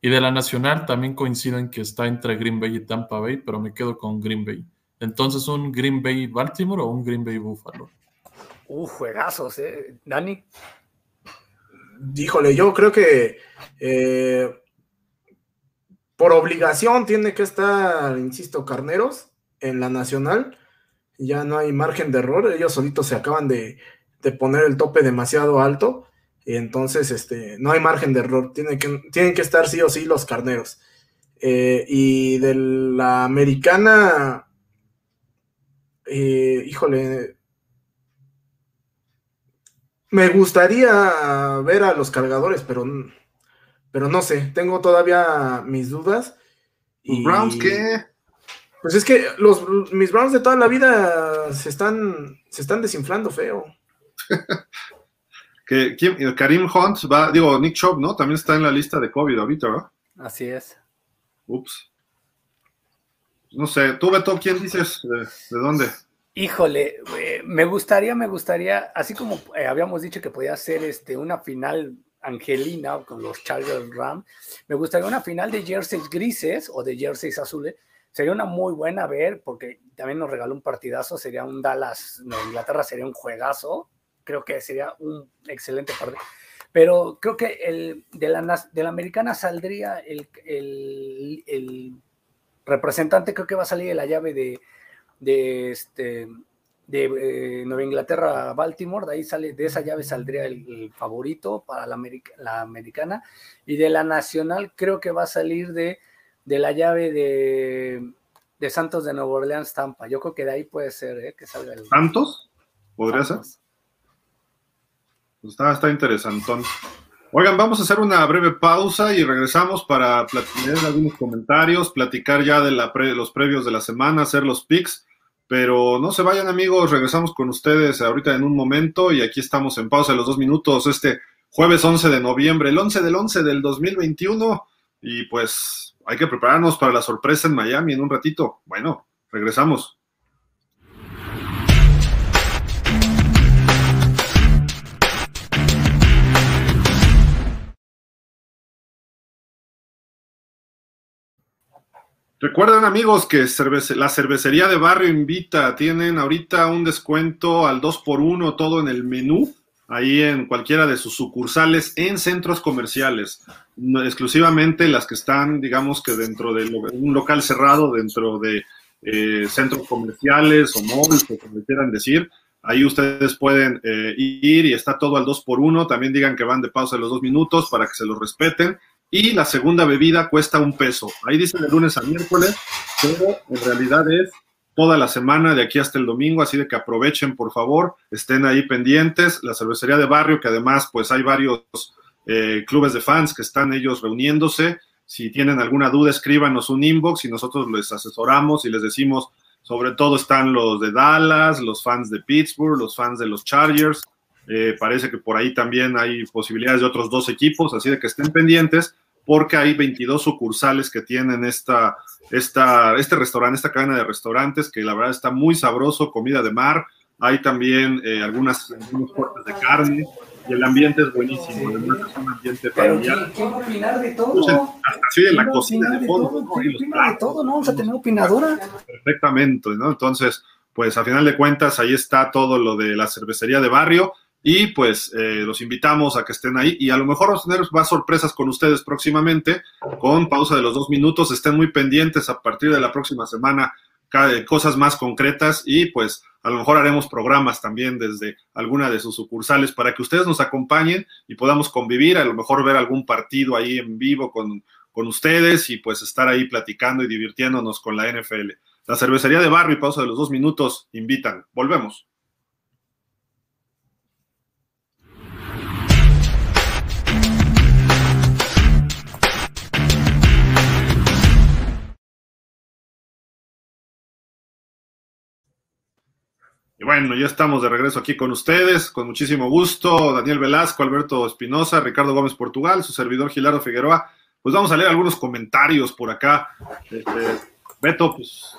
Y de la nacional también coincido en que está entre Green Bay y Tampa Bay, pero me quedo con Green Bay. Entonces, ¿un Green Bay Baltimore o un Green Bay Buffalo? Uh, juegazos, ¿eh? Dani. Híjole, yo creo que eh, por obligación tiene que estar, insisto, Carneros en la nacional. Ya no hay margen de error. Ellos solitos se acaban de, poner el tope demasiado alto. Y entonces, este, no hay margen de error. Tienen que, tienen que estar sí o sí los carneros. Eh, y de la americana, eh, híjole, me gustaría ver a los cargadores, pero pero no sé, tengo todavía mis dudas. ¿Los Browns qué? Pues es que los, mis Browns de toda la vida se están, se están desinflando feo. que, Karim Hunt va, digo, Nick Chubb, ¿no? También está en la lista de COVID ahorita, ¿verdad? Así es. Ups. No sé, tú, Beto, ¿quién dices? ¿De, dónde? Híjole, eh, me gustaría, me gustaría, así como eh, habíamos dicho que podía ser este, una final Angelina con los Chargers Ram. Me gustaría una final de jerseys grises o de jerseys azules. Sería una muy buena ver, porque también nos regaló un partidazo. Sería un Dallas, no, Inglaterra sería un juegazo. Creo que sería un excelente partido. Pero creo que el, de, la, de la americana saldría el, el, representante, creo que va a salir de la llave de, de este de eh, Nueva Inglaterra a Baltimore, de ahí sale, de esa llave saldría el, favorito para la, la, americana, y de la nacional creo que va a salir de, de la llave de, de, Santos de Nueva Orleans Tampa. Yo creo que de ahí puede ser ¿eh? que salga el. ¿Santos? ¿Podría ser? Pues está, está interesantón. Oigan, vamos a hacer una breve pausa y regresamos para tener algunos comentarios, platicar ya de la los previos de la semana, hacer los picks pero no se vayan amigos, regresamos con ustedes ahorita en un momento y aquí estamos en pausa de los dos minutos este jueves 11 de noviembre, el 11 del 11 del 2021 y pues hay que prepararnos para la sorpresa en Miami en un ratito. Bueno, regresamos. Recuerden amigos que la cervecería de barrio invita, tienen ahorita un descuento al 2x1 todo en el menú, ahí en cualquiera de sus sucursales en centros comerciales, exclusivamente las que están, digamos que dentro de un local cerrado, dentro de eh, centros comerciales o móviles, como quieran decir, Ahí ustedes pueden eh, ir y está todo al 2 por 1 También digan que van de pausa los dos minutos para que se los respeten. Y la segunda bebida cuesta un peso. Ahí dice de lunes a miércoles, pero en realidad es toda la semana de aquí hasta el domingo, así de que aprovechen, por favor, estén ahí pendientes. La cervecería de barrio, que además, pues hay varios eh, clubes de fans que están ellos reuniéndose. Si tienen alguna duda, escríbanos un inbox y nosotros les asesoramos y les decimos, sobre todo están los de Dallas, los fans de Pittsburgh, los fans de los Chargers. Eh, parece que por ahí también hay posibilidades de otros dos equipos, así de que estén pendientes porque hay 22 sucursales que tienen esta, esta, este restaurante, esta cadena de restaurantes que la verdad está muy sabroso, comida de mar. Hay también eh, algunas, algunos cortes de carne, y el ambiente es buenísimo, además es un ambiente familiar. ¿quién, va a opinar de todo? hasta la cocina de fondo. ¿no? ¿Quién opina de todo? ¿No vamos a tener opinadora? Perfectamente, ¿no? Entonces, pues a final de cuentas, ahí está todo lo de la cervecería de barrio. Y pues eh, los invitamos a que estén ahí y a lo mejor vamos a tener más sorpresas con ustedes próximamente, con pausa de los dos minutos. Estén muy pendientes a partir de la próxima semana, cosas más concretas y pues a lo mejor haremos programas también desde alguna de sus sucursales para que ustedes nos acompañen y podamos convivir, a lo mejor ver algún partido ahí en vivo con, con ustedes y pues estar ahí platicando y divirtiéndonos con la NFL. La cervecería de barrio y pausa de los dos minutos invitan. Volvemos. Y bueno, ya estamos de regreso aquí con ustedes, con muchísimo gusto. Daniel Velasco, Alberto Espinosa, Ricardo Gómez Portugal, su servidor Gilardo Figueroa. Pues vamos a leer algunos comentarios por acá. Este, Beto, pues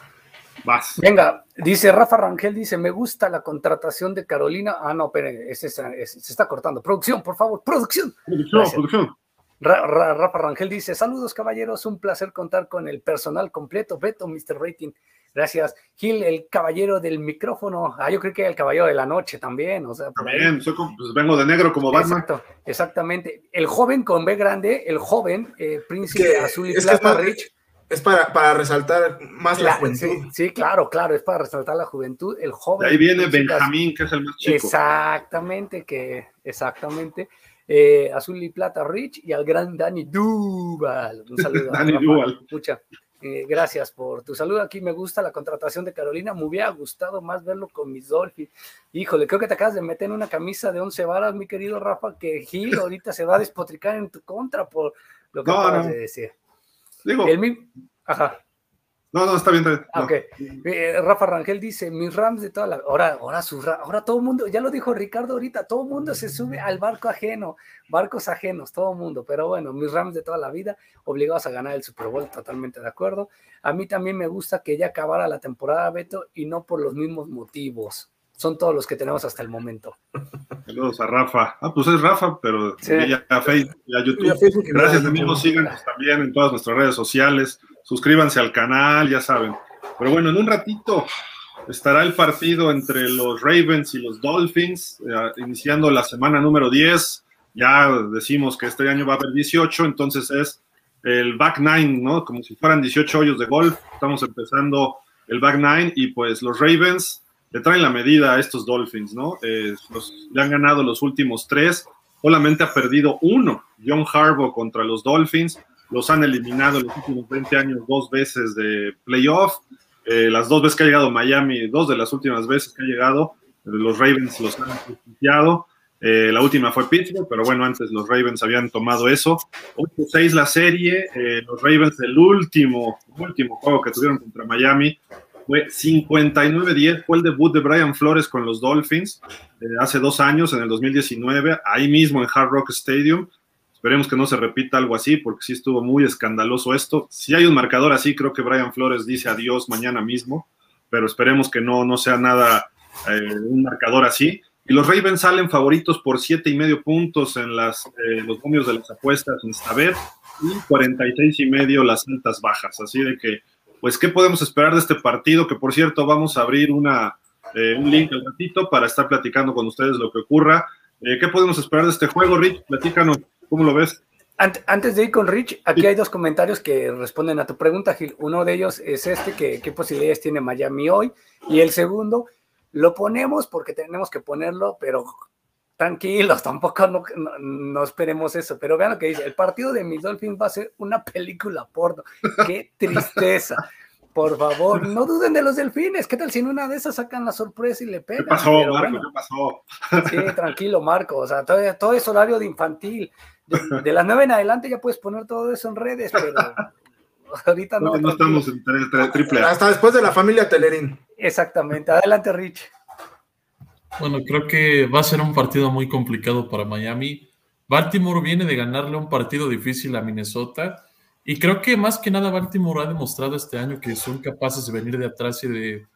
vas. Venga, dice Rafa Rangel, dice, me gusta la contratación de Carolina. Ah, no, espere, se está cortando. Producción, por favor, producción. Producción, producción. Rafa Rangel dice, saludos caballeros, un placer contar con el personal completo. Beto, Mr. Rating. Gracias. Gil, el caballero del micrófono. Ah, yo creo que el caballero de la noche también. O sea, también, pues vengo de negro como Batman. Exacto, exactamente. El joven con B grande, el joven eh, príncipe azul y es plata, Rich. Es para, para resaltar más la, juventud. Sí, claro, claro, es para resaltar la juventud. El joven. De ahí viene Benjamín, que es el más chico. Exactamente, que, exactamente. Eh, azul y plata Rich y al gran Danny Duval. Un saludo. Danny Duval. Mucha. Eh, gracias por tu saludo. Aquí me gusta la contratación de Carolina. Me hubiera gustado más verlo con mis Dolphins. Híjole, creo que te acabas de meter en una camisa de 11 varas, mi querido Rafa, que Gil ahorita se va a despotricar en tu contra por lo que acabas de decir. Digo, El, ajá. No, no, está bien. Está bien. Ok. Eh, Rafa Rangel dice, mis Rams de toda la... Ahora, ahora, su... ahora todo el mundo, ya lo dijo Ricardo ahorita, todo el mundo se sube al barco ajeno, barcos ajenos, todo el mundo. Pero bueno, mis Rams de toda la vida, obligados a ganar el Super Bowl, totalmente de acuerdo. A mí también me gusta que ya acabara la temporada, Beto, y no por los mismos motivos. Son todos los que tenemos hasta el momento. Saludos a Rafa. Ah, pues es Rafa, pero ya a Facebook y a YouTube. Gracias, amigos. Síganos también en todas nuestras redes sociales suscríbanse al canal, ya saben. Pero bueno, en un ratito estará el partido entre los Ravens y los Dolphins, eh, iniciando la semana número 10. Ya decimos que este año va a haber 18, entonces es el back nine, ¿no? Como si fueran 18 hoyos de golf. Estamos empezando el back nine y pues los Ravens le traen la medida a estos Dolphins, ¿no? Eh, ya han ganado los últimos tres, solamente ha perdido uno, John Harbaugh contra los Dolphins los han eliminado en los últimos 20 años dos veces de playoff. Eh, las dos veces que ha llegado Miami, dos de las últimas veces que ha llegado, los Ravens los han justiciado. Eh, la última fue Pittsburgh, pero bueno, antes los Ravens habían tomado eso. 8-6 la serie, eh, los Ravens el último, último juego que tuvieron contra Miami fue 59-10, fue el debut de Brian Flores con los Dolphins hace dos años, en el 2019, ahí mismo en Hard Rock Stadium. Esperemos que no se repita algo así, porque sí estuvo muy escandaloso esto. Si hay un marcador así, creo que Brian Flores dice adiós mañana mismo, pero esperemos que no, no sea nada eh, un marcador así. Y los Ravens salen favoritos por siete y medio puntos en las, eh, los momios de las apuestas en esta vez y 46 y medio las altas bajas. Así de que, pues, ¿qué podemos esperar de este partido? Que por cierto, vamos a abrir una, eh, un link al ratito para estar platicando con ustedes lo que ocurra. ¿Qué podemos esperar de este juego, Rich? Platícanos. ¿Cómo lo ves? Antes de ir con Rich, aquí hay dos comentarios que responden a tu pregunta, Gil. Uno de ellos es este, que qué posibilidades tiene Miami hoy. Y el segundo, lo ponemos porque tenemos que ponerlo, pero tranquilos, tampoco no, esperemos eso. Pero vean lo que dice, el partido de mis Dolphins va a ser una película porno. Qué tristeza. Por favor, no duden de los delfines. ¿Qué tal si en una de esas sacan la sorpresa y le pegan? ¿Qué pasó, Marco? ¿Qué pasó? Sí, tranquilo, Marco. O sea, todo, todo es horario de infantil. De, las nueve en adelante ya puedes poner todo eso en redes, pero ahorita no. No, estamos en triple Hasta después de la familia Telerín. Exactamente. Adelante, Rich. Bueno, creo que va a ser un partido muy complicado para Miami. Baltimore viene de ganarle un partido difícil a Minnesota y creo que más que nada Baltimore ha demostrado este año que son capaces de venir de atrás y de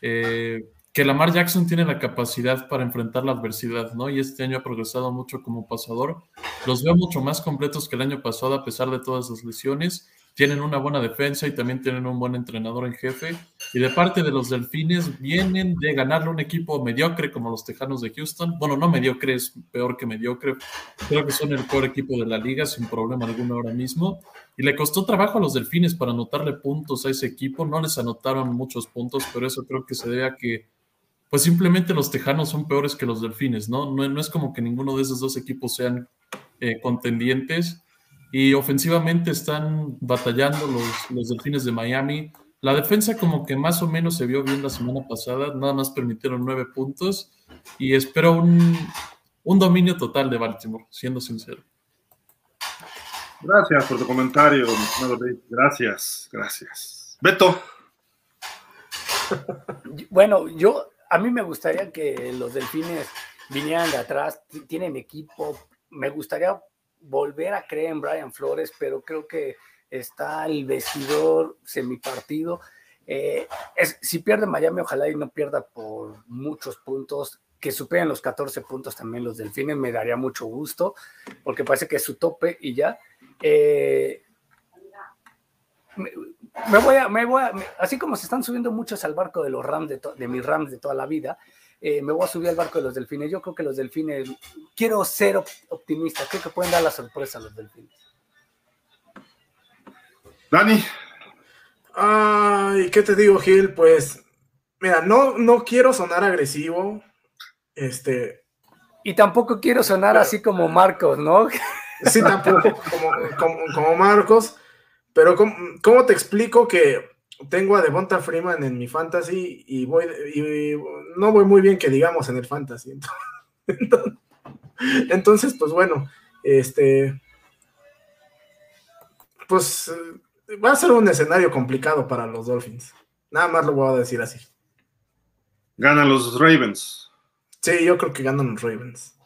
eh, que Lamar Jackson tiene la capacidad para enfrentar la adversidad, ¿no? Y este año ha progresado mucho como pasador. Los veo mucho más completos que el año pasado a pesar de todas las lesiones tienen una buena defensa y también tienen un buen entrenador en jefe. Y de parte de los Delfines, vienen de ganarle un equipo mediocre como los Tejanos de Houston. Bueno, no mediocre, es peor que mediocre. Creo que son el peor equipo de la liga sin problema alguno ahora mismo. Y le costó trabajo a los Delfines para anotarle puntos a ese equipo. No les anotaron muchos puntos, pero eso creo que se debe a que pues simplemente los Tejanos son peores que los Delfines, ¿no? No, no es como que ninguno de esos dos equipos sean eh, contendientes y ofensivamente están batallando los, los Delfines de Miami. La defensa como que más o menos se vio bien la semana pasada, nada más permitieron nueve puntos y espero un, un dominio total de Baltimore, siendo sincero. Gracias por tu comentario, Gracias, gracias. Beto. Bueno, yo a mí me gustaría que los delfines vinieran de atrás, tienen equipo, me gustaría volver a creer en Brian Flores, pero creo que está el vestidor semipartido. Eh, si pierde Miami, ojalá y no pierda por muchos puntos, que superen los 14 puntos también los delfines, me daría mucho gusto, porque parece que es su tope y ya. Eh, me, voy a, me voy a, así como se están subiendo muchos al barco de los Rams, de, de mis Rams de toda la vida, eh, me voy a subir al barco de los delfines. Yo creo que los delfines, quiero ser optimista, creo que pueden dar la sorpresa a los delfines. Dani. Ay, ¿qué te digo, Gil? Pues, mira, no, no quiero sonar agresivo. Este. Y tampoco quiero sonar así como Marcos, ¿no? Sí, tampoco, como, Marcos. Pero, ¿cómo, te explico que tengo a Devonta Freeman en mi fantasy y voy y no voy muy bien que digamos en el fantasy. Entonces, pues bueno, este pues va a ser un escenario complicado para los Dolphins. Nada más lo voy a decir así. Ganan los Ravens. Sí, yo creo que ganan los Ravens.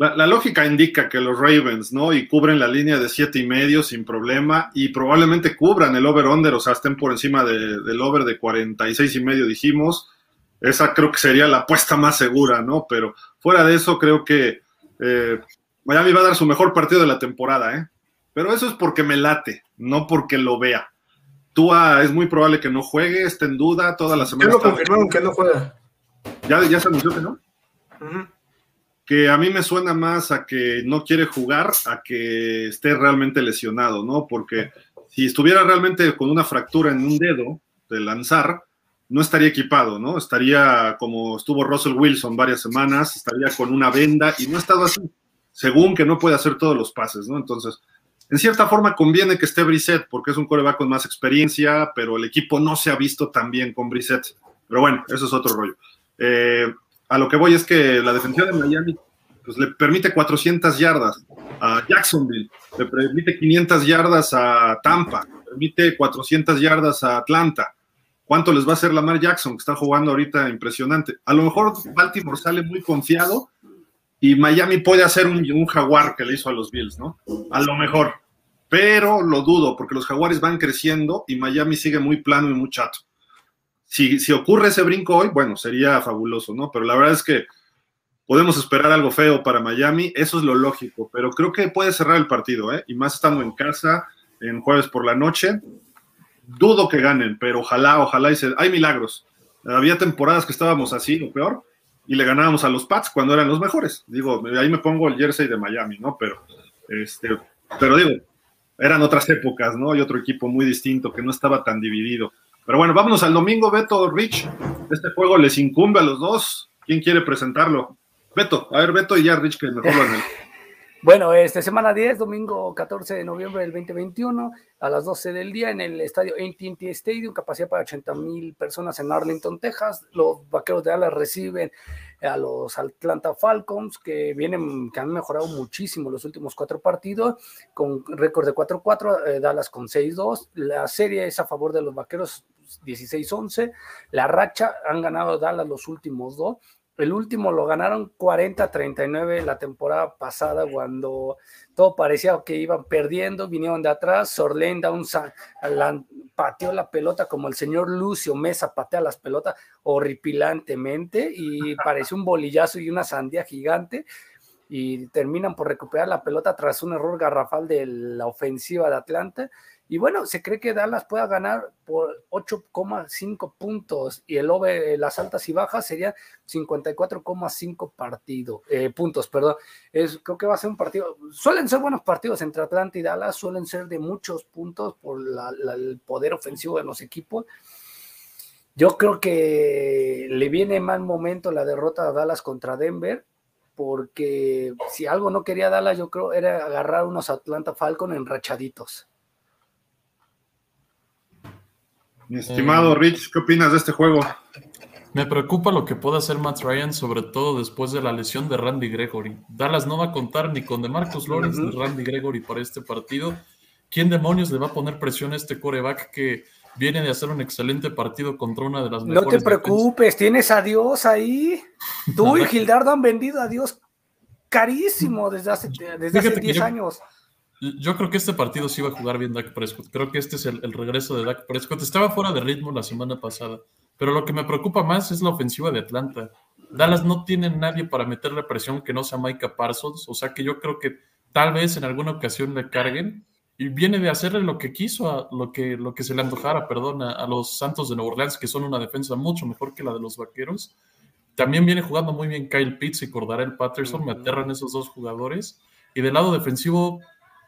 La, lógica indica que los Ravens, ¿no? Y cubren la línea de siete y medio sin problema y probablemente cubran el over-under, o sea, estén por encima del over de 46 y medio, dijimos. Esa creo que sería la apuesta más segura, ¿no? Pero fuera de eso, creo que eh, Miami va a dar su mejor partido de la temporada, ¿eh? Pero eso es porque me late, no porque lo vea. Tua es muy probable que no juegue, esté en duda toda la semana. Ya lo confirmaron que no juega. ¿Ya, ya se anunció que no? Que a mí me suena más a que no quiere jugar, a que esté realmente lesionado, ¿no? Porque si estuviera realmente con una fractura en un dedo de lanzar, no estaría equipado, ¿no? Estaría como estuvo Russell Wilson varias semanas, estaría con una venda y no ha estado así, según que no puede hacer todos los pases, ¿no? Entonces, en cierta forma conviene que esté Brissett, porque es un coreback con más experiencia, pero el equipo no se ha visto tan bien con Brissett. Pero bueno, eso es otro rollo. Eh, a lo que voy es que la defensiva de Miami pues, le permite 400 yardas a Jacksonville, le permite 500 yardas a Tampa, le permite 400 yardas a Atlanta. ¿Cuánto les va a hacer Lamar Jackson, que está jugando ahorita impresionante? A lo mejor Baltimore sale muy confiado y Miami puede hacer un, un jaguar que le hizo a los Bills, ¿no? A lo mejor. Pero lo dudo, porque los jaguares van creciendo y Miami sigue muy plano y muy chato si, ocurre ese brinco hoy, bueno, sería fabuloso, ¿no? Pero la verdad es que podemos esperar algo feo para Miami, eso es lo lógico, pero creo que puede cerrar el partido, ¿eh? Y más estando en casa, en jueves por la noche, dudo que ganen, pero ojalá, ojalá y se... Hay milagros. Había temporadas que estábamos así, lo peor, y le ganábamos a los Pats cuando eran los mejores. Digo, ahí me pongo el jersey de Miami, ¿no? Pero, este, pero digo, eran otras épocas, ¿no? Y otro equipo muy distinto que no estaba tan dividido. Pero bueno, vámonos al domingo, Beto, Rich. Este juego les incumbe a los dos. ¿Quién quiere presentarlo? Beto, a ver, Beto y ya Rich, que mejor lo Bueno, este semana 10, domingo 14 de noviembre del 2021, a las 12 del día en el estadio AT&T Stadium, capacidad para 80 mil personas en Arlington, Texas. Los vaqueros de Dallas reciben a los Atlanta Falcons, que vienen, que han mejorado muchísimo los últimos cuatro partidos, con récord de 4-4, eh, Dallas con 6-2. La serie es a favor de los vaqueros 16-11. La racha han ganado Dallas los últimos dos el último lo ganaron 40-39 la temporada pasada cuando todo parecía que iban perdiendo, vinieron de atrás, Sorlén da un pateó la pelota como el señor Lucio Mesa patea las pelotas horripilantemente y pareció un bolillazo y una sandía gigante y terminan por recuperar la pelota tras un error garrafal de la ofensiva de Atlanta y bueno, se cree que Dallas pueda ganar por 8,5 puntos y el over, las altas y bajas serían 54,5 partido, eh, puntos. Perdón. Es, creo que va a ser un partido. Suelen ser buenos partidos entre Atlanta y Dallas, suelen ser de muchos puntos por el poder ofensivo de los equipos. Yo creo que le viene mal momento la derrota a Dallas contra Denver, porque si algo no quería Dallas, yo creo era agarrar unos Atlanta Falcon enrachaditos. Mi estimado Rich, ¿qué opinas de este juego? Me preocupa lo que pueda hacer Matt Ryan, sobre todo después de la lesión de Randy Gregory. Dallas no va a contar ni con DeMarcus Lawrence ni Randy Gregory para este partido. ¿Quién demonios le va a poner presión a este coreback que viene de hacer un excelente partido contra una de las mejores? No te preocupes, tienes a Dios ahí. Tú y Gildardo han vendido a Dios carísimo desde hace, desde 10 años. Yo creo que este partido sí va a jugar bien Dak Prescott. Creo que este es el, regreso de Dak Prescott. Estaba fuera de ritmo la semana pasada, pero lo que me preocupa más es la ofensiva de Atlanta. Dallas no tiene nadie para meterle presión que no sea Micah Parsons, o sea que yo creo que tal vez en alguna ocasión le carguen y viene de hacerle lo que quiso, a lo, que, lo que se le antojara, perdón, a, los Santos de Nueva Orleans, que son una defensa mucho mejor que la de los Vaqueros. También viene jugando muy bien Kyle Pitts y Cordarel Patterson, me aterran esos dos jugadores. Y del lado defensivo,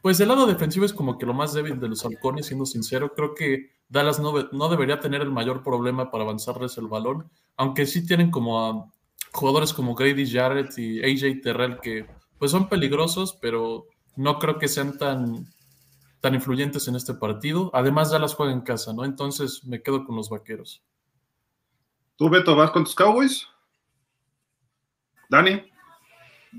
pues el lado defensivo es como que lo más débil de los halcones, siendo sincero. Creo que Dallas no, no debería tener el mayor problema para avanzarles el balón, aunque sí tienen como jugadores como Grady Jarrett y AJ Terrell que pues son peligrosos, pero no creo que sean tan, tan influyentes en este partido. Además, Dallas juega en casa, ¿no? Entonces me quedo con los vaqueros. ¿Tú, Beto, vas con tus Cowboys? ¿Dani?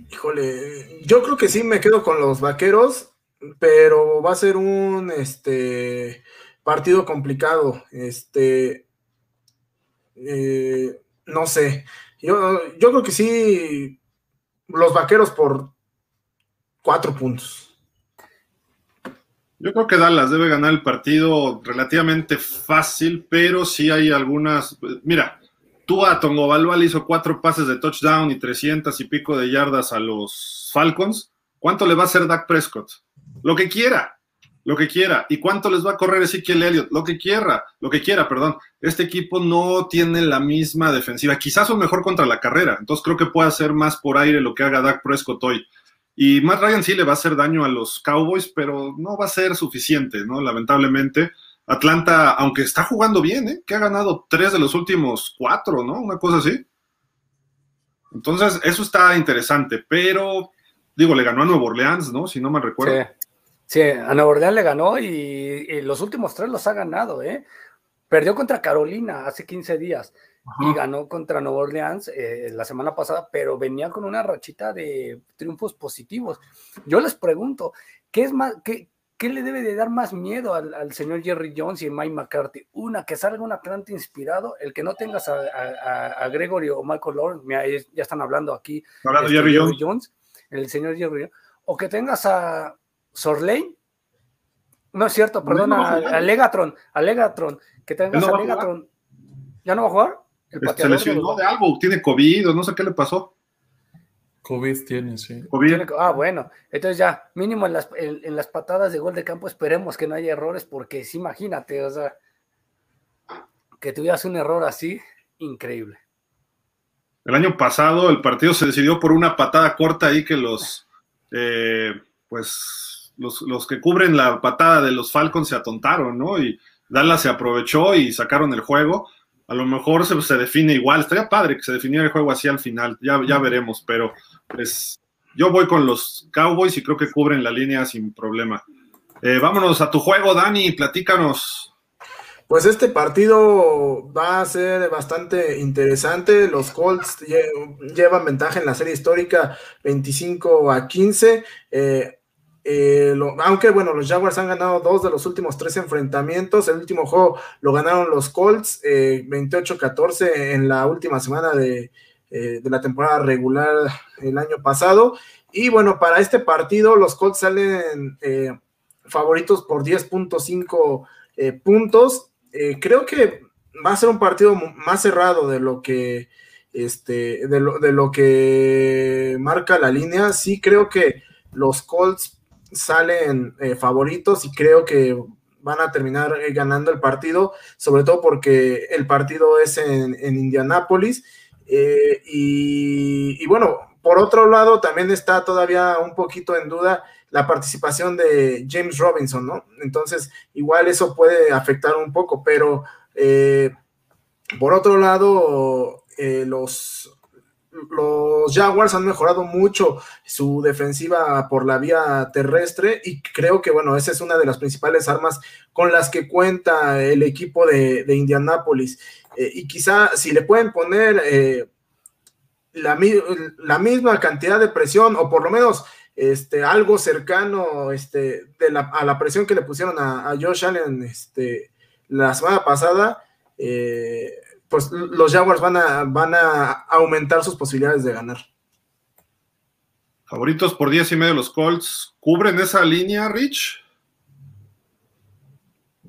Híjole, yo creo que sí me quedo con los vaqueros pero va a ser un este, partido complicado. Este, eh, no sé. Yo, yo creo que sí, los vaqueros por cuatro puntos. Yo creo que Dallas debe ganar el partido relativamente fácil, pero sí hay algunas. Mira, Tua Tongo le hizo cuatro pases de touchdown y 300 y pico de yardas a los Falcons. ¿Cuánto le va a hacer Dak Prescott? Lo que quiera, lo que quiera. ¿Y cuánto les va a correr Ezequiel Elliott? Lo que quiera, lo que quiera, perdón. Este equipo no tiene la misma defensiva. Quizás son mejor contra la carrera. Entonces creo que puede hacer más por aire lo que haga Dak Prescott hoy. Y Matt Ryan sí le va a hacer daño a los Cowboys, pero no va a ser suficiente, ¿no? Lamentablemente. Atlanta, aunque está jugando bien, ¿eh? Que ha ganado tres de los últimos cuatro, ¿no? Una cosa así. Entonces, eso está interesante, pero digo, le ganó a Nuevo Orleans, ¿no? Si no me recuerdo. Sí, a Nueva Orleans le ganó y, los últimos tres los ha ganado, ¿eh? Perdió contra Carolina hace 15 días y ganó contra Nueva Orleans eh, la semana pasada, pero venía con una rachita de triunfos positivos. Yo les pregunto, ¿qué es más, qué, qué le debe de dar más miedo al, señor Jerry Jones y Mike McCarthy? Una, que salga un Atlanta inspirado, el que no tengas a, Gregory o Michael Lawrence, ya están hablando aquí. Hablando este, Jerry Jones. Jones. El señor Jerry o que tengas a Sorley. No es cierto, perdona, a, Legatron, a Legatron, que tengas a Legatron. ¿Ya no va a jugar? El se lesionó de, algo, tiene COVID o no sé qué le pasó. COVID tiene, sí. ah, bueno, entonces ya, mínimo en las, en, las patadas de gol de campo esperemos que no haya errores, porque si imagínate, o sea, que tuvieras un error así, increíble. El año pasado el partido se decidió por una patada corta ahí que los, eh, pues, los, que cubren la patada de los Falcons se atontaron, ¿no? Y, Dallas se aprovechó y sacaron el juego. A lo mejor se, se, define igual. Estaría padre que se definiera el juego así al final. Ya, ya veremos, pero pues yo voy con los Cowboys y creo que cubren la línea sin problema. Eh, vámonos a tu juego, Dani, platícanos. Pues este partido va a ser bastante interesante. Los Colts llevan ventaja en la serie histórica 25 a 15. Eh, eh, aunque bueno, los Jaguars han ganado dos de los últimos tres enfrentamientos. El último juego lo ganaron los Colts 28-14 en la última semana de, de, la temporada regular el año pasado. Y bueno, para este partido los Colts salen favoritos por 10.5 puntos. Eh, creo que va a ser un partido más cerrado de lo que este, de lo, de lo que marca la línea. Sí creo que los Colts salen eh, favoritos y creo que van a terminar eh, ganando el partido, sobre todo porque el partido es en, en Indianápolis. y, y, bueno, por otro lado, también está todavía un poquito en duda la participación de James Robinson, ¿no? Entonces, igual eso puede afectar un poco, pero eh, por otro lado, eh, los, los Jaguars han mejorado mucho su defensiva por la vía terrestre y creo que, bueno, esa es una de las principales armas con las que cuenta el equipo de, de Indianápolis. Eh, y quizá si le pueden poner la, la misma cantidad de presión o por lo menos este, algo cercano este, de la, a la presión que le pusieron a, Josh Allen este, la semana pasada, eh, pues los Jaguars van a, van a aumentar sus posibilidades de ganar. Favoritos por 10 y medio los Colts. ¿Cubren esa línea, Rich?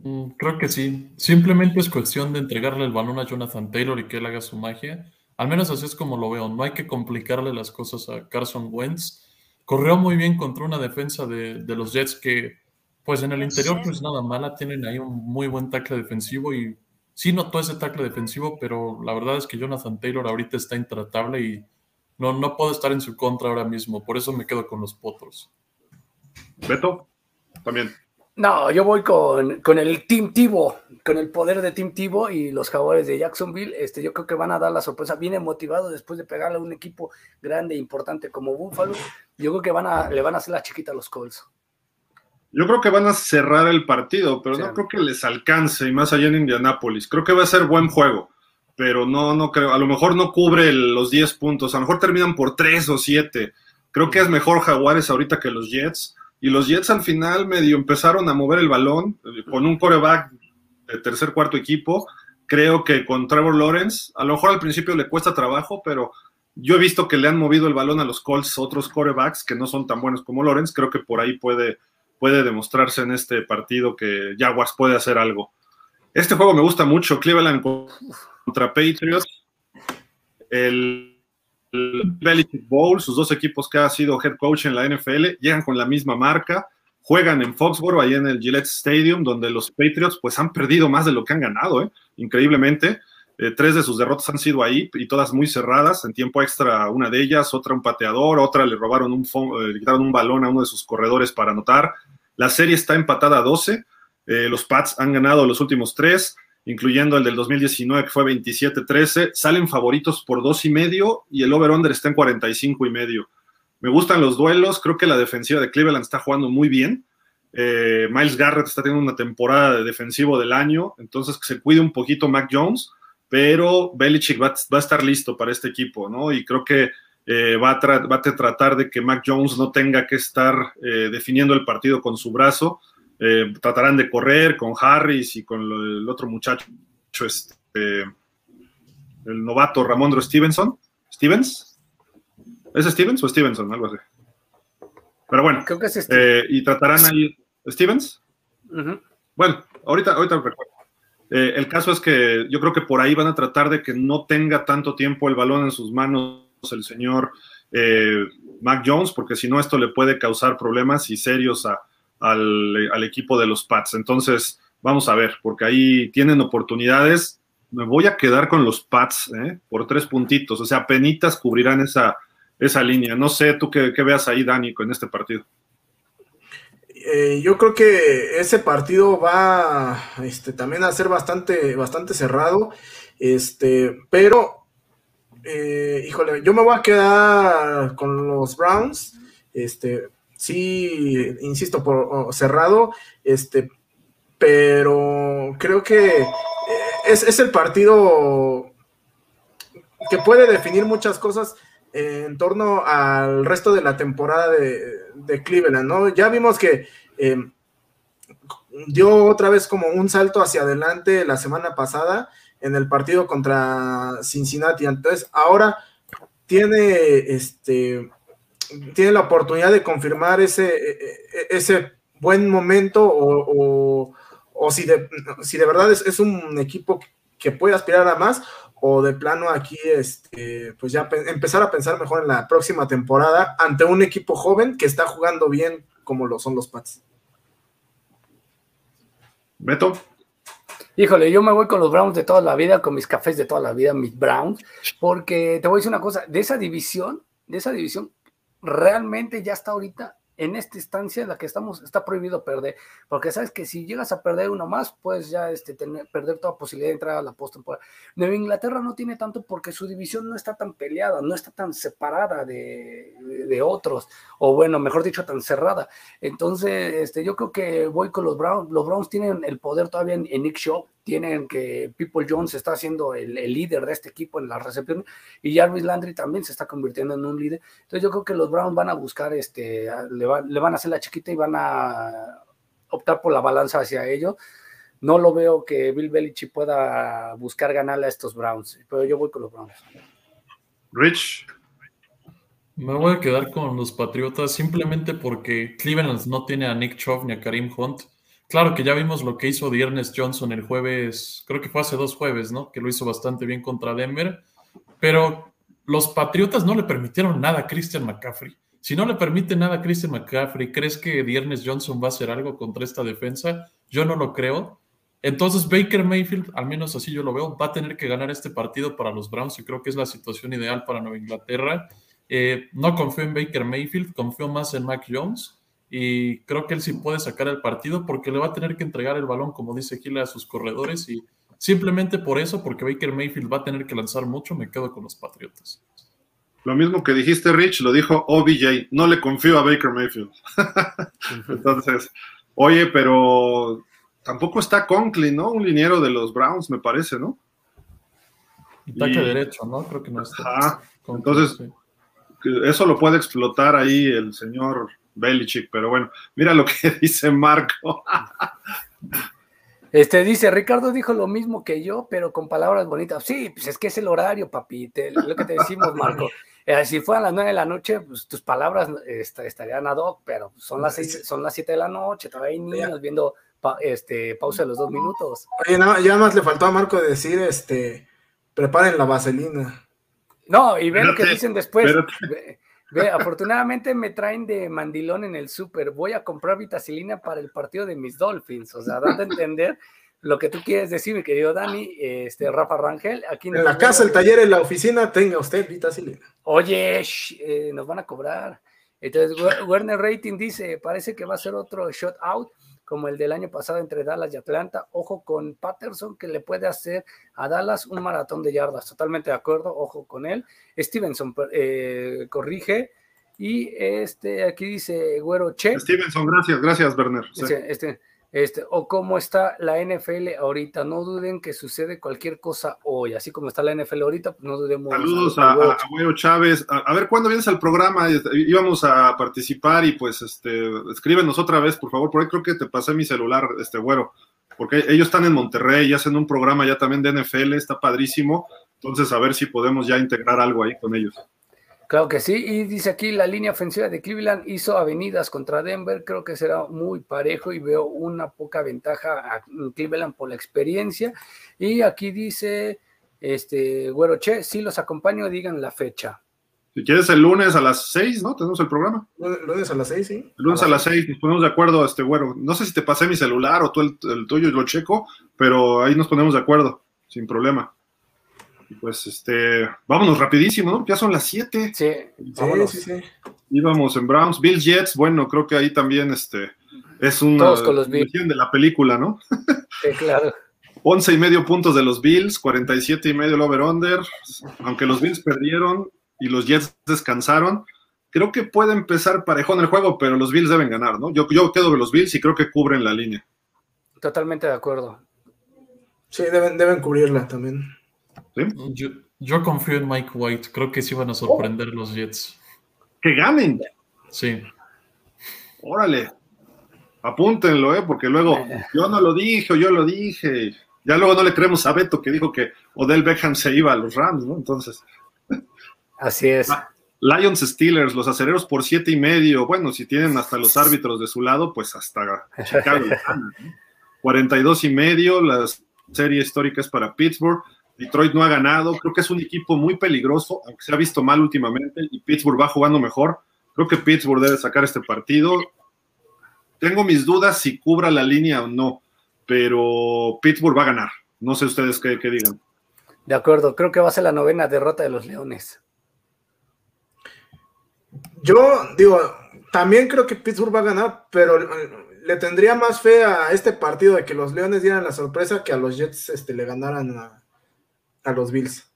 Mm, creo que sí. Simplemente es cuestión de entregarle el balón a Jonathan Taylor y que él haga su magia. Al menos así es como lo veo. No hay que complicarle las cosas a Carson Wentz corrió muy bien contra una defensa de, los Jets que, pues en el interior, pues nada mala, tienen ahí un muy buen tackle defensivo y sí notó ese tackle defensivo, pero la verdad es que Jonathan Taylor ahorita está intratable y no, no puedo estar en su contra ahora mismo, por eso me quedo con los potros. Beto, también. No, yo voy con, con, el Team Tivo, con el poder de Team Tivo y los jugadores de Jacksonville. Este, yo creo que van a dar la sorpresa. Viene motivado después de pegarle a un equipo grande e importante como Buffalo. Yo creo que van a, le van a hacer la chiquita a los Colts. Yo creo que van a cerrar el partido, pero no creo que les alcance, y más allá en Indianápolis. Creo que va a ser buen juego, pero no, no creo. A lo mejor no cubre los 10 puntos, a lo mejor terminan por 3 o 7. Creo que es mejor Jaguares ahorita que los Jets y los Jets al final medio empezaron a mover el balón eh, con un coreback de tercer, cuarto equipo. Creo que con Trevor Lawrence, a lo mejor al principio le cuesta trabajo, pero yo he visto que le han movido el balón a los Colts otros corebacks que no son tan buenos como Lawrence. Creo que por ahí puede, puede demostrarse en este partido que Jaguars puede hacer algo. Este juego me gusta mucho, Cleveland contra Patriots. El Belichick Bowl, sus dos equipos que ha sido head coach en la NFL, llegan con la misma marca, juegan en Foxborough, ahí en el Gillette Stadium, donde los Patriots pues han perdido más de lo que han ganado, ¿eh? increíblemente. Eh, tres de sus derrotas han sido ahí y todas muy cerradas, en tiempo extra una de ellas, otra un pateador, otra le robaron un, eh, le quitaron un balón a uno de sus corredores para anotar. La serie está empatada a 12, los Pats han ganado los últimos tres, incluyendo el del 2019 que fue 27-13, salen favoritos por dos y medio y el over-under está en 45 y medio. Me gustan los duelos, creo que la defensiva de Cleveland está jugando muy bien. Eh, Miles Garrett está teniendo una temporada de defensivo del año, entonces que se cuide un poquito Mac Jones, pero Belichick va, a estar listo para este equipo, ¿no? Y creo que eh, va, a va, a tratar de que Mac Jones no tenga que estar eh, definiendo el partido con su brazo, eh, tratarán de correr con Harris y con el otro muchacho, este, el novato Ramondro Stevenson. ¿Stevens? ¿Es Stevens o Stevenson? Algo así. Pero bueno, Creo que es eh, y tratarán ahí. ¿Stevens? Bueno, ahorita, ahorita recuerdo. Eh, el caso es que yo creo que por ahí van a tratar de que no tenga tanto tiempo el balón en sus manos el señor Mac Jones, porque si no, esto le puede causar problemas y serios a, al, equipo de los Pats. Entonces, vamos a ver, porque ahí tienen oportunidades. Me voy a quedar con los Pats ¿eh? por tres puntitos, o sea, penitas cubrirán esa, esa línea. No sé, tú qué, veas ahí, Dani, en este partido. eh, yo creo que ese partido va este, también a ser bastante, bastante cerrado. Este, pero, eh, híjole, yo me voy a quedar con los Browns. Este, sí, insisto, por cerrado. Este, pero creo que eh, es, el partido que puede definir muchas cosas en torno al resto de la temporada de, Cleveland, ¿no? Ya vimos que em, dio otra vez como un salto hacia adelante la semana pasada en el partido contra Cincinnati. Entonces, ahora tiene este tiene la oportunidad de confirmar ese, e, e, ese buen momento o, o si de, si de verdad es, un equipo que puede aspirar a más, o de plano aquí, este, pues ya empezar a pensar mejor en la próxima temporada ante un equipo joven que está jugando bien como lo son los Pats. Beto. Híjole, yo me voy con los Browns de toda la vida, con mis cafés de toda la vida, mis Browns, porque te voy a decir una cosa, de esa división, de esa división, realmente ya está ahorita en esta instancia en la que estamos, está prohibido perder, porque sabes que si llegas a perder uno más, pues ya este, tener, perder toda posibilidad de entrar a la postemporada. Nueva Inglaterra no tiene tanto porque su división no está tan peleada, no está tan separada de, de, otros, o bueno, mejor dicho, tan cerrada. Entonces, este, yo creo que voy con los Browns. Los Browns tienen el poder todavía en, en Nick Shaw, tienen que People Jones está siendo el, líder de este equipo en la recepción y Jarvis Landry también se está convirtiendo en un líder. Entonces yo creo que los Browns van a buscar, este, le, van a hacer la chiquita y van a optar por la balanza hacia ello. No lo veo que Bill Belichick pueda buscar ganarle a estos Browns, pero yo voy con los Browns. Rich. Me voy a quedar con los Patriotas simplemente porque Cleveland no tiene a Nick Chubb ni a Karim Hunt Claro que ya vimos lo que hizo Ernest Johnson el jueves, creo que fue hace dos jueves, ¿no? Que lo hizo bastante bien contra Denver, pero los Patriotas no le permitieron nada a Christian McCaffrey. Si no le permite nada a Christian McCaffrey, ¿crees que Ernest Johnson va a hacer algo contra esta defensa? Yo no lo creo. Entonces Baker Mayfield, al menos así yo lo veo, va a tener que ganar este partido para los Browns y creo que es la situación ideal para Nueva Inglaterra. Eh, no confío en Baker Mayfield, confío más en Mac Jones y creo que él sí puede sacar el partido porque le va a tener que entregar el balón, como dice Gila, a sus corredores y simplemente por eso, porque Baker Mayfield va a tener que lanzar mucho, me quedo con los Patriotas. Lo mismo que dijiste, Rich, lo dijo OBJ, no le confío a Baker Mayfield. Entonces, oye, pero tampoco está Conklin, ¿no? Un liniero de los Browns, me parece, ¿no? Ataque derecho, ¿no? Creo que no está. Entonces, eso lo puede explotar ahí el señor Belichick, pero bueno, mira lo que dice Marco. Este dice, Ricardo dijo lo mismo que yo, pero con palabras bonitas. Sí, pues es que es el horario, papi, lo que te decimos, Marco. Eh, si fueran las nueve de la noche, pues tus palabras estarían ad hoc, pero son las seis, son las siete de la noche, todavía hay niños viendo este, pausa de los dos minutos. Oye, no, ya más le faltó a Marco decir, este, preparen la vaselina. No, y ve lo que dicen después. Ve, afortunadamente me traen de mandilón en el súper. Voy a comprar vitacilina para el partido de mis Dolphins. O sea, dando a entender lo que tú quieres decir, mi querido Dani, este, Rafa Rangel. Aquí en la casa, el taller, en la oficina, tenga usted vitacilina. Oye, eh, nos van a cobrar. Entonces, Werner Rating dice, parece que va a ser otro shot out como el del año pasado entre Dallas y Atlanta. Ojo con Patterson, que le puede hacer a Dallas un maratón de yardas. Totalmente de acuerdo, ojo con él. Stevenson eh, corrige. Y este aquí dice Güero Che. Stevenson, gracias, gracias, Werner. este, este, o cómo está la NFL ahorita. No duden que sucede cualquier cosa hoy. Así como está la NFL ahorita, pues no dudemos. Saludos a, a, Chávez. A, ver, ¿cuándo vienes al programa? Íbamos a participar y pues este, escríbenos otra vez, por favor. Por ahí creo que te pasé mi celular, este güero. Porque ellos están en Monterrey y hacen un programa ya también de NFL, está padrísimo. Entonces, a ver si podemos ya integrar algo ahí con ellos. Claro que sí, y dice aquí la línea ofensiva de Cleveland hizo avenidas contra Denver, creo que será muy parejo y veo una poca ventaja a Cleveland por la experiencia. Y aquí dice, este, Güero Che, si los acompaño, digan la fecha. Si quieres el lunes a las seis, ¿no? Tenemos el programa. El lunes a las seis, sí. El lunes a, las seis, nos ponemos de acuerdo, este güero. No sé si te pasé mi celular o tú el, el tuyo y lo checo, pero ahí nos ponemos de acuerdo, sin problema pues este, vámonos rapidísimo, ¿no? Ya son las 7. Sí, sí, sí, Íbamos en Browns, Bill Jets, bueno, creo que ahí también este, Es una Todos con los Bills. versión de la película, ¿no? Sí, claro. 11 y medio puntos de los Bills, 47 y medio el over-under. Aunque los Bills perdieron y los Jets descansaron, creo que puede empezar parejón el juego, pero los Bills deben ganar, ¿no? Yo, yo quedo de los Bills y creo que cubren la línea. Totalmente de acuerdo. Sí, deben, deben cubrirla también. ¿Sí? Yo, yo confío en Mike White. Creo que sí van a sorprender los Jets. Que ganen. Sí. Órale. Apúntenlo, ¿eh? Porque luego yo no lo dije o yo lo dije. Ya luego no le creemos a Beto que dijo que Odell Beckham se iba a los Rams, ¿no? Entonces, Así es. Lions Steelers, los acereros por siete y medio. Bueno, si tienen hasta los árbitros de su lado, pues hasta Chicago. ¿no? 42 y medio, la serie histórica es para Pittsburgh. Detroit no ha ganado, creo que es un equipo muy peligroso, aunque se ha visto mal últimamente y Pittsburgh va jugando mejor. Creo que Pittsburgh debe sacar este partido. Tengo mis dudas si cubra la línea o no, pero Pittsburgh va a ganar. No sé ustedes qué, qué digan. De acuerdo. Creo que va a ser la novena derrota de los Leones. Yo digo, también creo que Pittsburgh va a ganar, pero le tendría más fe a este partido de que los Leones dieran la sorpresa que a los Jets este, le ganaran a, a los Bills.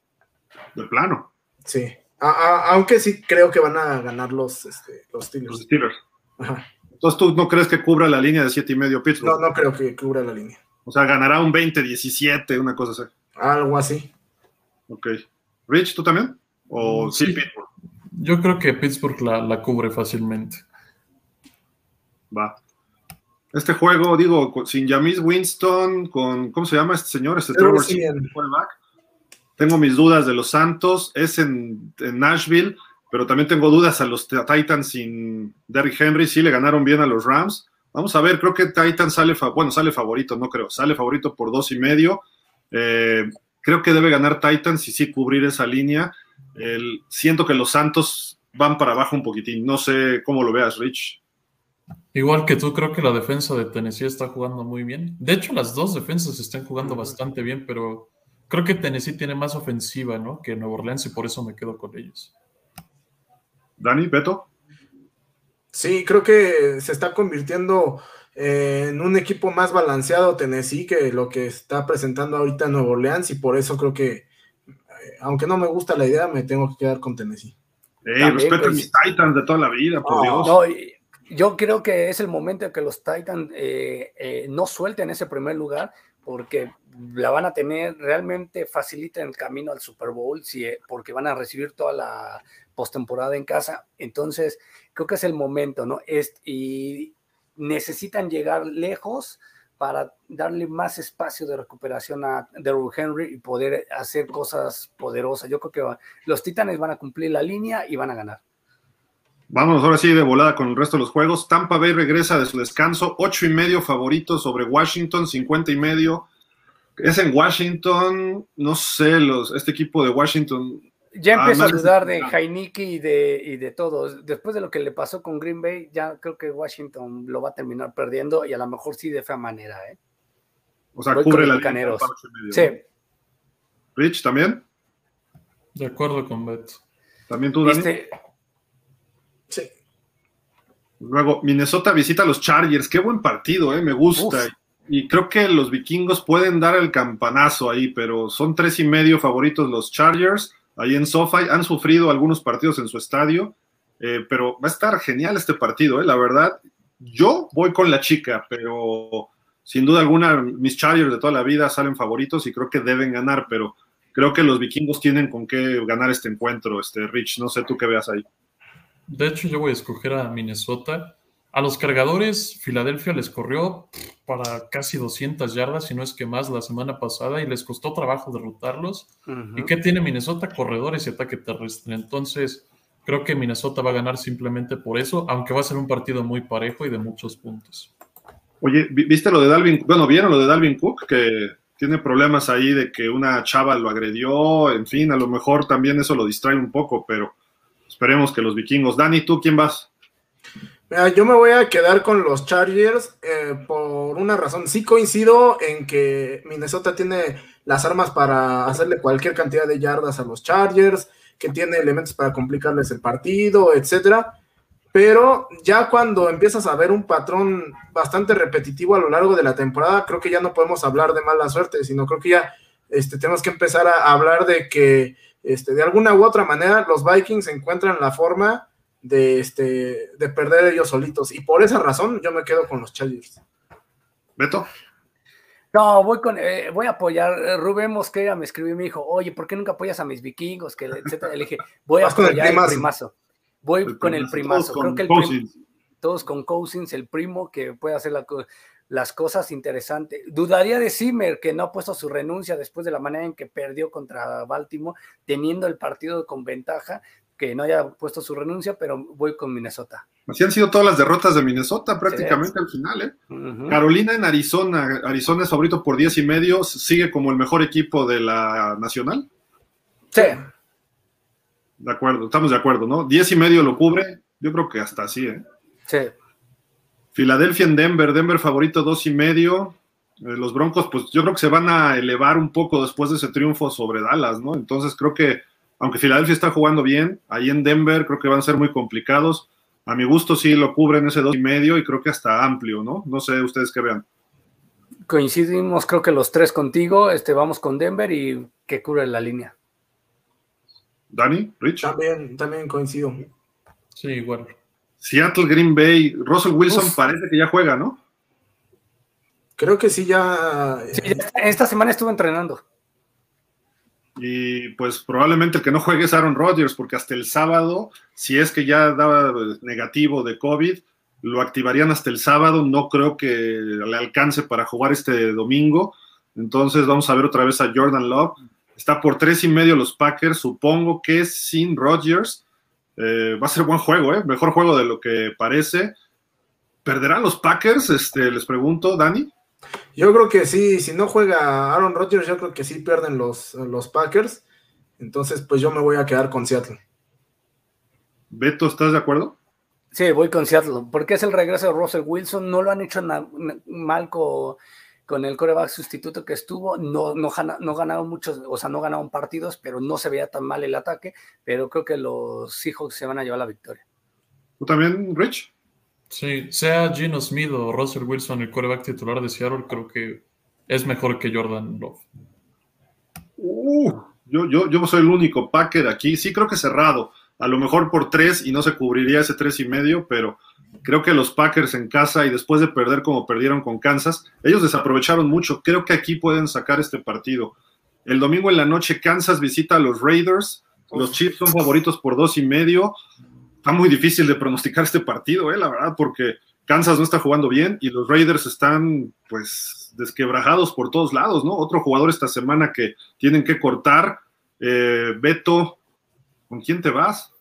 De plano, Sí. A- a- aunque sí creo que van a ganar los, este, los los Steelers. Steelers. Ajá. Entonces, ¿tú no crees que cubra la línea de siete y medio Pittsburgh? No, no creo que cubra la línea. O sea, ganará un 20-17, una cosa así. Algo así. Ok. Rich, ¿tú también? ¿O sí, Sí. Pittsburgh? Yo creo que Pittsburgh la, la cubre fácilmente. Va. Este juego, digo, sin Jamis Winston, con, ¿cómo se llama este señor? Este Trevor Trevor. Tengo mis dudas de los Santos, es en, en Nashville, pero también tengo dudas a los Titans sin Derrick Henry, sí le ganaron bien a los Rams. Vamos a ver, creo que Titans sale, bueno, sale favorito, no creo, sale favorito por dos y medio. Eh, creo que debe ganar Titans y sí cubrir esa línea. El- siento que los Santos van para abajo un poquitín, no sé cómo lo veas, Rich. Igual que tú, creo que la defensa de Tennessee está jugando muy bien. De hecho, las dos defensas están jugando bastante bien, pero creo que Tennessee tiene más ofensiva, ¿no? Que Nueva Orleans y por eso me quedo con ellos. Dani, Beto. Sí, creo que se está convirtiendo eh, en un equipo más balanceado Tennessee que lo que está presentando ahorita Nuevo Orleans y por eso creo que, eh, aunque no me gusta la idea, me tengo que quedar con Tennessee. Ey, También, respeten pues, mis Titans de toda la vida, por Dios. No, y- yo creo que es el momento en que los Titans eh, eh, no suelten ese primer lugar porque la van a tener realmente facilita el camino al Super Bowl si, eh, porque van a recibir toda la postemporada en casa. Entonces, creo que es el momento, ¿no? Es, y necesitan llegar lejos para darle más espacio de recuperación a Derrick Henry y poder hacer cosas poderosas. Yo creo que va- los Titanes van a cumplir la línea y van a ganar. Vámonos ahora sí de volada con el resto de los juegos. Tampa Bay regresa de su descanso, ocho y medio favorito sobre Washington, 50 y medio. Es en Washington, no sé, los, este equipo de Washington. Ya Ah, empiezo a dudar de. Heineke y de, y de todos. Después de lo que le pasó con Green Bay, ya creo que Washington lo va a terminar perdiendo y a lo mejor sí de fea manera. ¿eh? O sea, Voy cubre los la línea. Sí, Rich, ¿también? De acuerdo con Beto. ¿También tú, Dani? viste, Sí. Luego, Minnesota visita a los Chargers. Qué buen partido, eh, me gusta. Uf. Y creo que los vikingos pueden dar el campanazo ahí, pero son tres y medio favoritos los Chargers. Ahí en SoFi han sufrido algunos partidos en su estadio, eh, pero va a estar genial este partido, eh, la verdad. Yo voy con la chica, pero sin duda alguna mis Chargers de toda la vida salen favoritos y creo que deben ganar, pero creo que los vikingos tienen con qué ganar este encuentro, este Rich. No sé tú qué veas ahí. De hecho, yo voy a escoger a Minnesota. A los cargadores, Filadelfia les corrió para casi 200 yardas, si no es que más, la semana pasada y les costó trabajo derrotarlos. ¿Y qué tiene Minnesota? Corredores y ataque terrestre. Entonces, creo que Minnesota va a ganar simplemente por eso, aunque va a ser un partido muy parejo y de muchos puntos. Oye, ¿vi- ¿viste lo de Dalvin? Bueno, ¿vieron lo de Dalvin Cook? Que tiene problemas ahí de que una chava lo agredió, en fin, a lo mejor también eso lo distrae un poco, pero esperemos que los vikingos. Dani, ¿tú quién vas? Mira, yo me voy a quedar con los Chargers eh, por una razón. Sí coincido en que Minnesota tiene las armas para hacerle cualquier cantidad de yardas a los Chargers, que tiene elementos para complicarles el partido, etcétera. pero ya cuando empiezas a ver un patrón bastante repetitivo a lo largo de la temporada, creo que ya no podemos hablar de mala suerte, sino creo que ya este, tenemos que empezar a hablar de que este, de alguna u otra manera los Vikings encuentran la forma de, este, de perder ellos solitos. Y por esa razón yo me quedo con los Chargers. Beto. No, voy con, eh, voy a apoyar. Eh, Rubén Mosquera me escribió y me dijo, oye, ¿por qué nunca apoyas a mis vikingos? Que, etcétera. Le dije, voy a apoyar el primazo. Voy con el primazo. Creo que el todos con Cousins, el primo que puede hacer las cosas interesantes. Dudaría de Zimmer, que no ha puesto su renuncia después de la manera en que perdió contra Baltimore, teniendo el partido con ventaja que no haya puesto su renuncia, pero voy con Minnesota. Así han sido todas las derrotas de Minnesota prácticamente al final. ¿eh? Carolina en Arizona, Arizona es favorito por 10 y medio, sigue como el mejor equipo de la nacional. Sí. De acuerdo, estamos de acuerdo, ¿no? 10 y medio lo cubre, yo creo que hasta así, ¿eh? Sí. Filadelfia en Denver, Denver favorito dos y medio. Eh, los Broncos, pues yo creo que se van a elevar un poco después de ese triunfo sobre Dallas, ¿no? Entonces creo que aunque Filadelfia está jugando bien, ahí en Denver creo que van a ser muy complicados. A mi gusto sí lo cubren ese dos y medio y creo que hasta amplio, ¿no? No sé ustedes qué vean. Coincidimos, creo que los tres contigo. Este, vamos con Denver y que cubre la línea. Dani, Rich. También, también coincido. Sí, igual. Seattle, Green Bay, Russell Wilson parece que ya juega, ¿no? Creo que sí, ya. Sí, esta semana estuvo entrenando. Y pues probablemente el que no juegue es Aaron Rodgers, porque hasta el sábado, si es que ya daba negativo de COVID, lo activarían hasta el sábado. No creo que le alcance para jugar este domingo. Entonces vamos a ver otra vez a Jordan Love. Está por tres y medio los Packers. Supongo que sin Rodgers. Eh, va a ser buen juego, ¿eh? Mejor juego de lo que parece. ¿Perderán los Packers? Este, les pregunto, Dani. Yo creo que sí, si no juega Aaron Rodgers, yo creo que sí pierden los, los Packers. Entonces, pues yo me voy a quedar con Seattle. Beto, ¿estás de acuerdo? Sí, voy con Seattle, porque es el regreso de Russell Wilson, no lo han hecho mal con, el coreback sustituto que estuvo, no, no, no ganaron muchos, o sea, no ganaron partidos, pero no se veía tan mal el ataque, pero creo que los Seahawks se van a llevar la victoria. ¿Tú también, Rich? Sí, sea Gino Smith o Russell Wilson el quarterback titular de Seattle, creo que es mejor que Jordan Love. Uh, yo, yo, yo soy el único Packer aquí. Sí, creo que cerrado. A lo mejor por tres y no se cubriría ese tres y medio, pero creo que los Packers en casa y después de perder como perdieron con Kansas, ellos desaprovecharon mucho. Creo que aquí pueden sacar este partido. El domingo en la noche Kansas visita a los Raiders. Los Chiefs son favoritos por dos y medio está muy difícil de pronosticar este partido, eh, la verdad, porque Kansas no está jugando bien y los Raiders están, pues, desquebrajados por todos lados, ¿no? Otro jugador esta semana que tienen que cortar. Eh, Beto, ¿con quién te vas?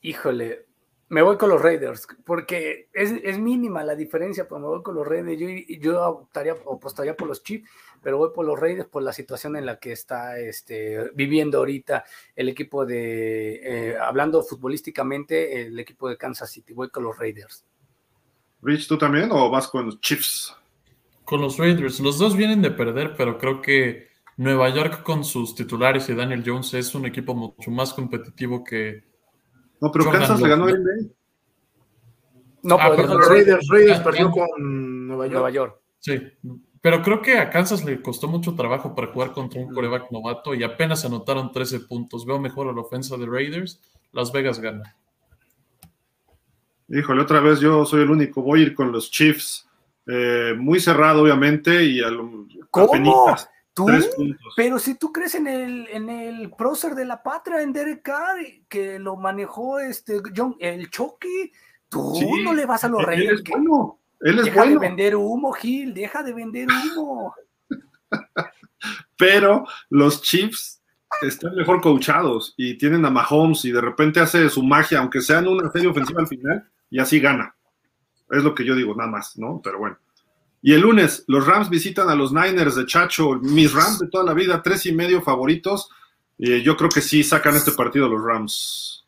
Híjole, me voy con los Raiders, porque es, mínima la diferencia, pero me voy con los Raiders. Yo, yo optaría, apostaría por los Chiefs, pero voy por los Raiders por la situación en la que está este, viviendo ahorita el equipo de, eh, hablando futbolísticamente, el equipo de Kansas City. Voy con los Raiders. Rich, ¿tú también o vas con los Chiefs? Con los Raiders. Los dos vienen de perder, pero creo que Nueva York con sus titulares y Daniel Jones es un equipo mucho más competitivo que no, pero Kansas le ganó a Green No, ah, pero los Raiders, Raiders perdió con Nueva York. Sí, pero creo que a Kansas le costó mucho trabajo para jugar contra un coreback novato y apenas anotaron 13 puntos. Veo mejor a la ofensa de Raiders. Las Vegas gana. Híjole, otra vez yo soy el único. Voy a ir con los Chiefs. Eh, muy cerrado, obviamente, y a lo, ¿Cómo? Pero si tú crees en el, en el prócer de la patria, en Derek Carr, que lo manejó este John, el Chucky, tú no le vas a los reyes. Él es bueno. Él es deja de vender humo, Gil, deja de vender humo. Pero los Chiefs están mejor coachados y tienen a Mahomes y de repente hace su magia, aunque sea en una serie ofensiva al final, y así gana. Es lo que yo digo, nada más, ¿no? Pero bueno. Y el lunes, los Rams visitan a los Niners de Chacho, mis Rams de toda la vida, tres y medio favoritos. y yo creo que sí sacan este partido los Rams.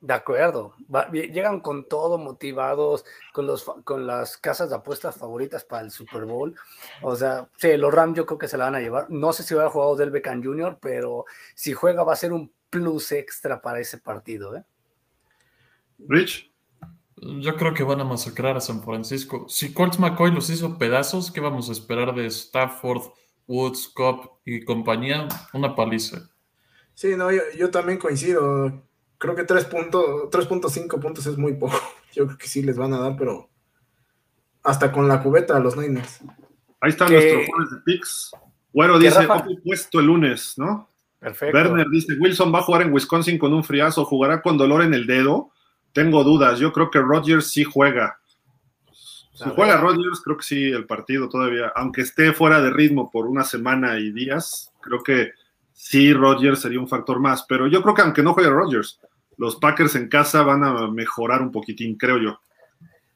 De acuerdo, llegan con todo motivados, con, los, con las casas de apuestas favoritas para el Super Bowl. O sea, sí, los Rams yo creo que se la van a llevar. No sé si va a jugar Del Beckham Jr., pero si juega va a ser un plus extra para ese partido. ¿eh? Rich. Yo creo que van a masacrar a San Francisco. Si Colts McCoy los hizo pedazos, ¿qué vamos a esperar de Stafford, Woods, Cobb y compañía? Una paliza. Sí, no, yo, también coincido. Creo que 3.5 puntos es muy poco. Yo creo que sí les van a dar, pero hasta con la cubeta a los Niners. Ahí está nuestro jueves de picks. Güero dice, puesto el lunes, ¿no? Perfecto. Werner dice, Wilson va a jugar en Wisconsin con un friazo, jugará con dolor en el dedo. Tengo dudas, yo creo que Rodgers sí juega. Si juega Rodgers, creo que sí, el partido todavía, aunque esté fuera de ritmo por una semana y días, creo que sí, Rodgers sería un factor más. Pero yo creo que aunque no juegue Rodgers, los Packers en casa van a mejorar un poquitín, creo yo.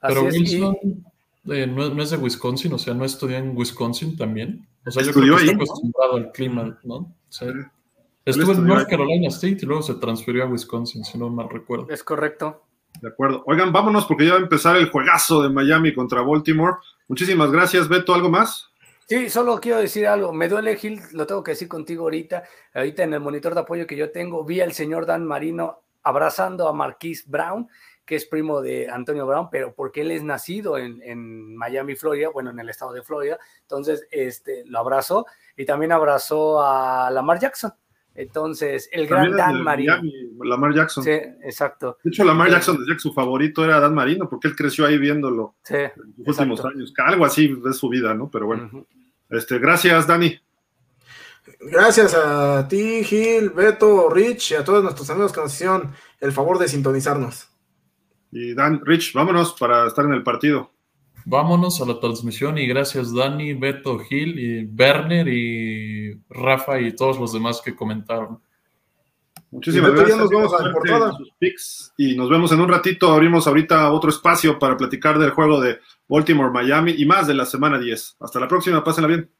Pero Wilson eh, no, es de Wisconsin, o sea, no estudió en Wisconsin también. O sea, yo creo que está acostumbrado al clima, ¿no? Estuvo en North Carolina State y luego se transfirió a Wisconsin, si no mal recuerdo. Es correcto. De acuerdo. Oigan, vámonos porque ya va a empezar el juegazo de Miami contra Baltimore. Muchísimas gracias, Beto. ¿Algo más? Sí, solo quiero decir algo. Me duele, Gil, lo tengo que decir contigo ahorita. Ahorita en el monitor de apoyo que yo tengo, vi al señor Dan Marino abrazando a Marquise Brown, que es primo de Antonio Brown, pero porque él es nacido en, Miami, Florida, bueno, en el estado de Florida. Entonces, este, lo abrazó y también abrazó a Lamar Jackson. Entonces, el gran Dan Marino. Lamar Jackson. Sí, exacto. De hecho, Lamar Jackson decía que su favorito era Dan Marino, porque él creció ahí viéndolo sí, en los últimos años. Algo así es su vida, ¿no? Pero bueno. este, gracias, Dani. Gracias a ti, Gil, Beto, Rich y a todos nuestros amigos que nos hicieron el favor de sintonizarnos. Y Dan, Rich, vámonos para estar en el partido. Vámonos a la transmisión y gracias Dani, Beto, Gil y Werner y Rafa y todos los demás que comentaron. Muchísimas gracias. nos vemos a la portada. y nos vemos en un ratito. Abrimos ahorita otro espacio para platicar del juego de Baltimore, Miami y más de la semana 10. Hasta la próxima, pásenla bien.